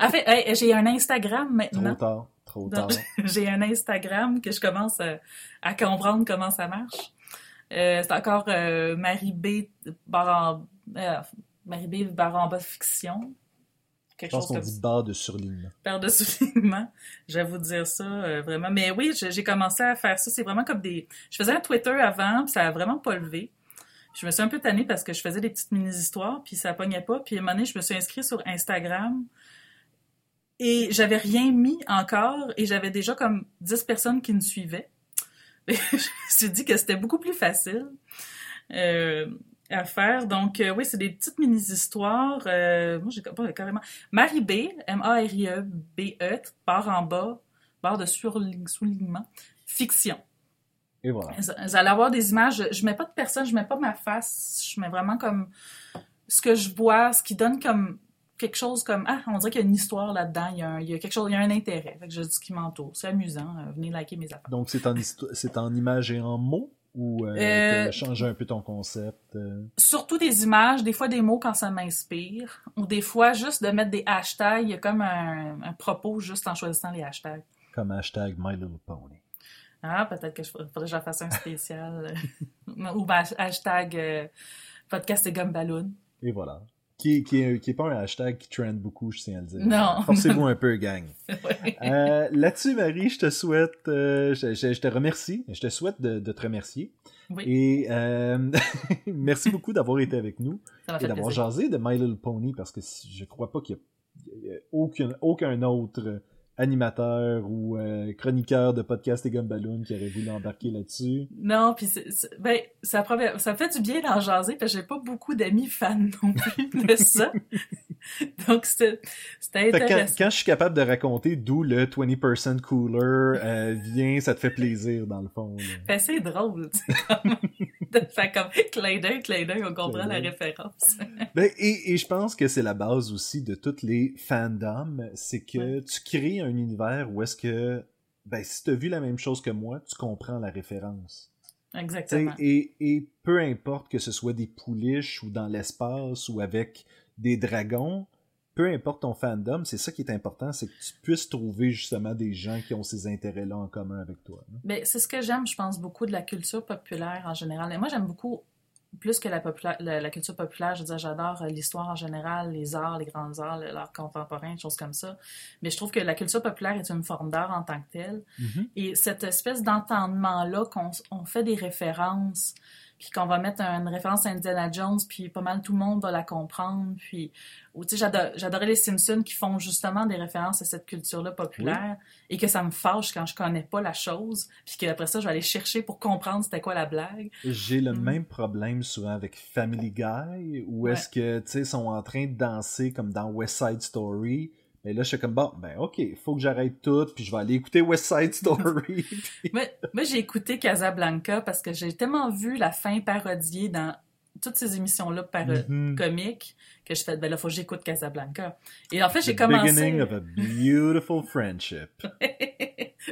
En fait, hey, j'ai un Instagram trop maintenant. tard, trop Non, tard. j'ai un Instagram que je commence à, à comprendre comment ça marche. Euh, c'est encore euh, Marie B. Baran, euh, Marie B. Baramba Fiction. Je Quelque pense chose qu'on dit barre de surligne. Paire de soulignements. Je vais vous dire ça euh, vraiment. Mais oui, je- j'ai commencé à faire ça. C'est vraiment comme des. Je faisais un Twitter avant, puis ça a vraiment pas levé. Je me suis un peu tannée parce que je faisais des petites mini-histoires, puis ça pognait pas. Puis à un moment donné, je me suis inscrite sur Instagram. Et j'avais rien mis encore, et j'avais déjà comme 10 personnes qui me suivaient. Et je me suis dit que c'était beaucoup plus facile euh, à faire. Donc, euh, oui, c'est des petites mini-histoires. Euh, moi, j'ai pas carrément. Marie B, M-A-R-I-E-B-E, barre en bas, barre de soulignement, fiction. Et voilà. Vous allez avoir des images. Je, je mets pas de personne, je mets pas ma face. Je mets vraiment comme ce que je vois, ce qui donne comme quelque chose comme ah on dirait qu'il y a une histoire là-dedans, il y a, un- il y a quelque chose, il y a un intérêt. Fait que je dis qui m'entoure. C'est amusant. euh, venez liker mes affaires. Donc, c'est en, c'est en images et en mots ou euh, Euh, changé un peu ton concept? euh? Surtout des images, des fois des mots quand ça m'inspire, ou des fois juste de mettre des hashtags. Il y a comme un, un propos juste en choisissant les hashtags. comme hashtag My Little Pony. Ah, peut-être que je faudrait que j'en fasse un spécial. ou ben, hashtag euh, podcast et gumballoon. Et voilà. Qui, qui, est, qui est pas un hashtag qui trend beaucoup, je tiens à le dire. Non. Forcez-vous un peu, gang. Ouais. Euh, Là-dessus, Marie, je te souhaite, euh, je, je- je te remercie, je te souhaite de, de te remercier. Oui. Et euh, merci beaucoup d'avoir été avec nous et d'avoir jasé de My Little Pony parce que je crois pas qu'il y a, il y a aucun, aucun autre animateur ou euh, chroniqueur de podcast et Gumballoon qui aurait voulu embarquer là-dessus. Non, puis ben, ça, ça fait du bien d'en jaser, parce que j'ai pas beaucoup d'amis fans non plus de ça. Donc, c'était quand, intéressant. quand je suis capable de raconter d'où le 20% cooler euh, vient, ça te fait plaisir dans le fond. Ben, c'est drôle, tu sais, comme, de faire comme clin d'œil, clin d'œil, on comprend la référence. Ben, et, et je pense que c'est la base aussi de toutes les fandoms, c'est que tu crées un univers où est-ce que, ben, si tu as vu la même chose que moi, tu comprends la référence. Exactement. Et, et peu importe que ce soit des pouliches ou dans l'espace ou avec des dragons, peu importe ton fandom, c'est ça qui est important, c'est que tu puisses trouver justement des gens qui ont ces intérêts-là en commun avec toi. hein. Ben, c'est ce que j'aime, je pense, beaucoup de la culture populaire en général. Et moi, j'aime beaucoup, plus que la, popula- la, la culture populaire, je veux dire, j'adore euh, l'histoire en général, les arts, les grands arts, l'art contemporain, des choses comme ça. Mais je trouve que la culture populaire est une forme d'art en tant que telle. Et cette espèce d'entendement-là, qu'on on fait des références, puis qu'on va mettre une référence à Indiana Jones, puis pas mal tout le monde va la comprendre, puis... ou, tu sais, j'ado- j'adorais les Simpsons qui font justement des références à cette culture-là populaire, et que ça me fâche quand je connais pas la chose, puis qu'après ça, je vais aller chercher pour comprendre c'était quoi la blague. J'ai le Mm. même problème souvent avec Family Guy, où est-ce que, tu sais, sont en train de danser comme dans West Side Story. Mais là, je suis comme, bon, ben, ok, faut que j'arrête tout, puis je vais aller écouter West Side Story. Puis- Moi, moi, j'ai écouté Casablanca parce que j'ai tellement vu la fin parodiée dans toutes ces émissions-là par Mhm. comiques que je fais, ben là, faut que j'écoute Casablanca. Et en fait, j'ai commencé... beginning of a beautiful friendship.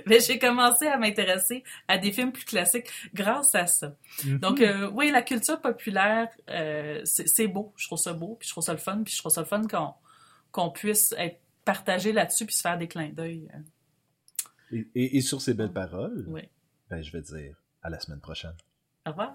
Mais j'ai commencé à m'intéresser à des films plus classiques grâce à ça. Donc, euh, oui, la culture populaire, euh, c'est c'est beau. Je trouve ça beau, puis je trouve ça le fun, puis je trouve ça le fun qu'on qu'on puisse être partagé là-dessus puis se faire des clins d'œil. euh. Et, et- et sur ces belles paroles, Oui. ben, je vais dire à la semaine prochaine. Au revoir.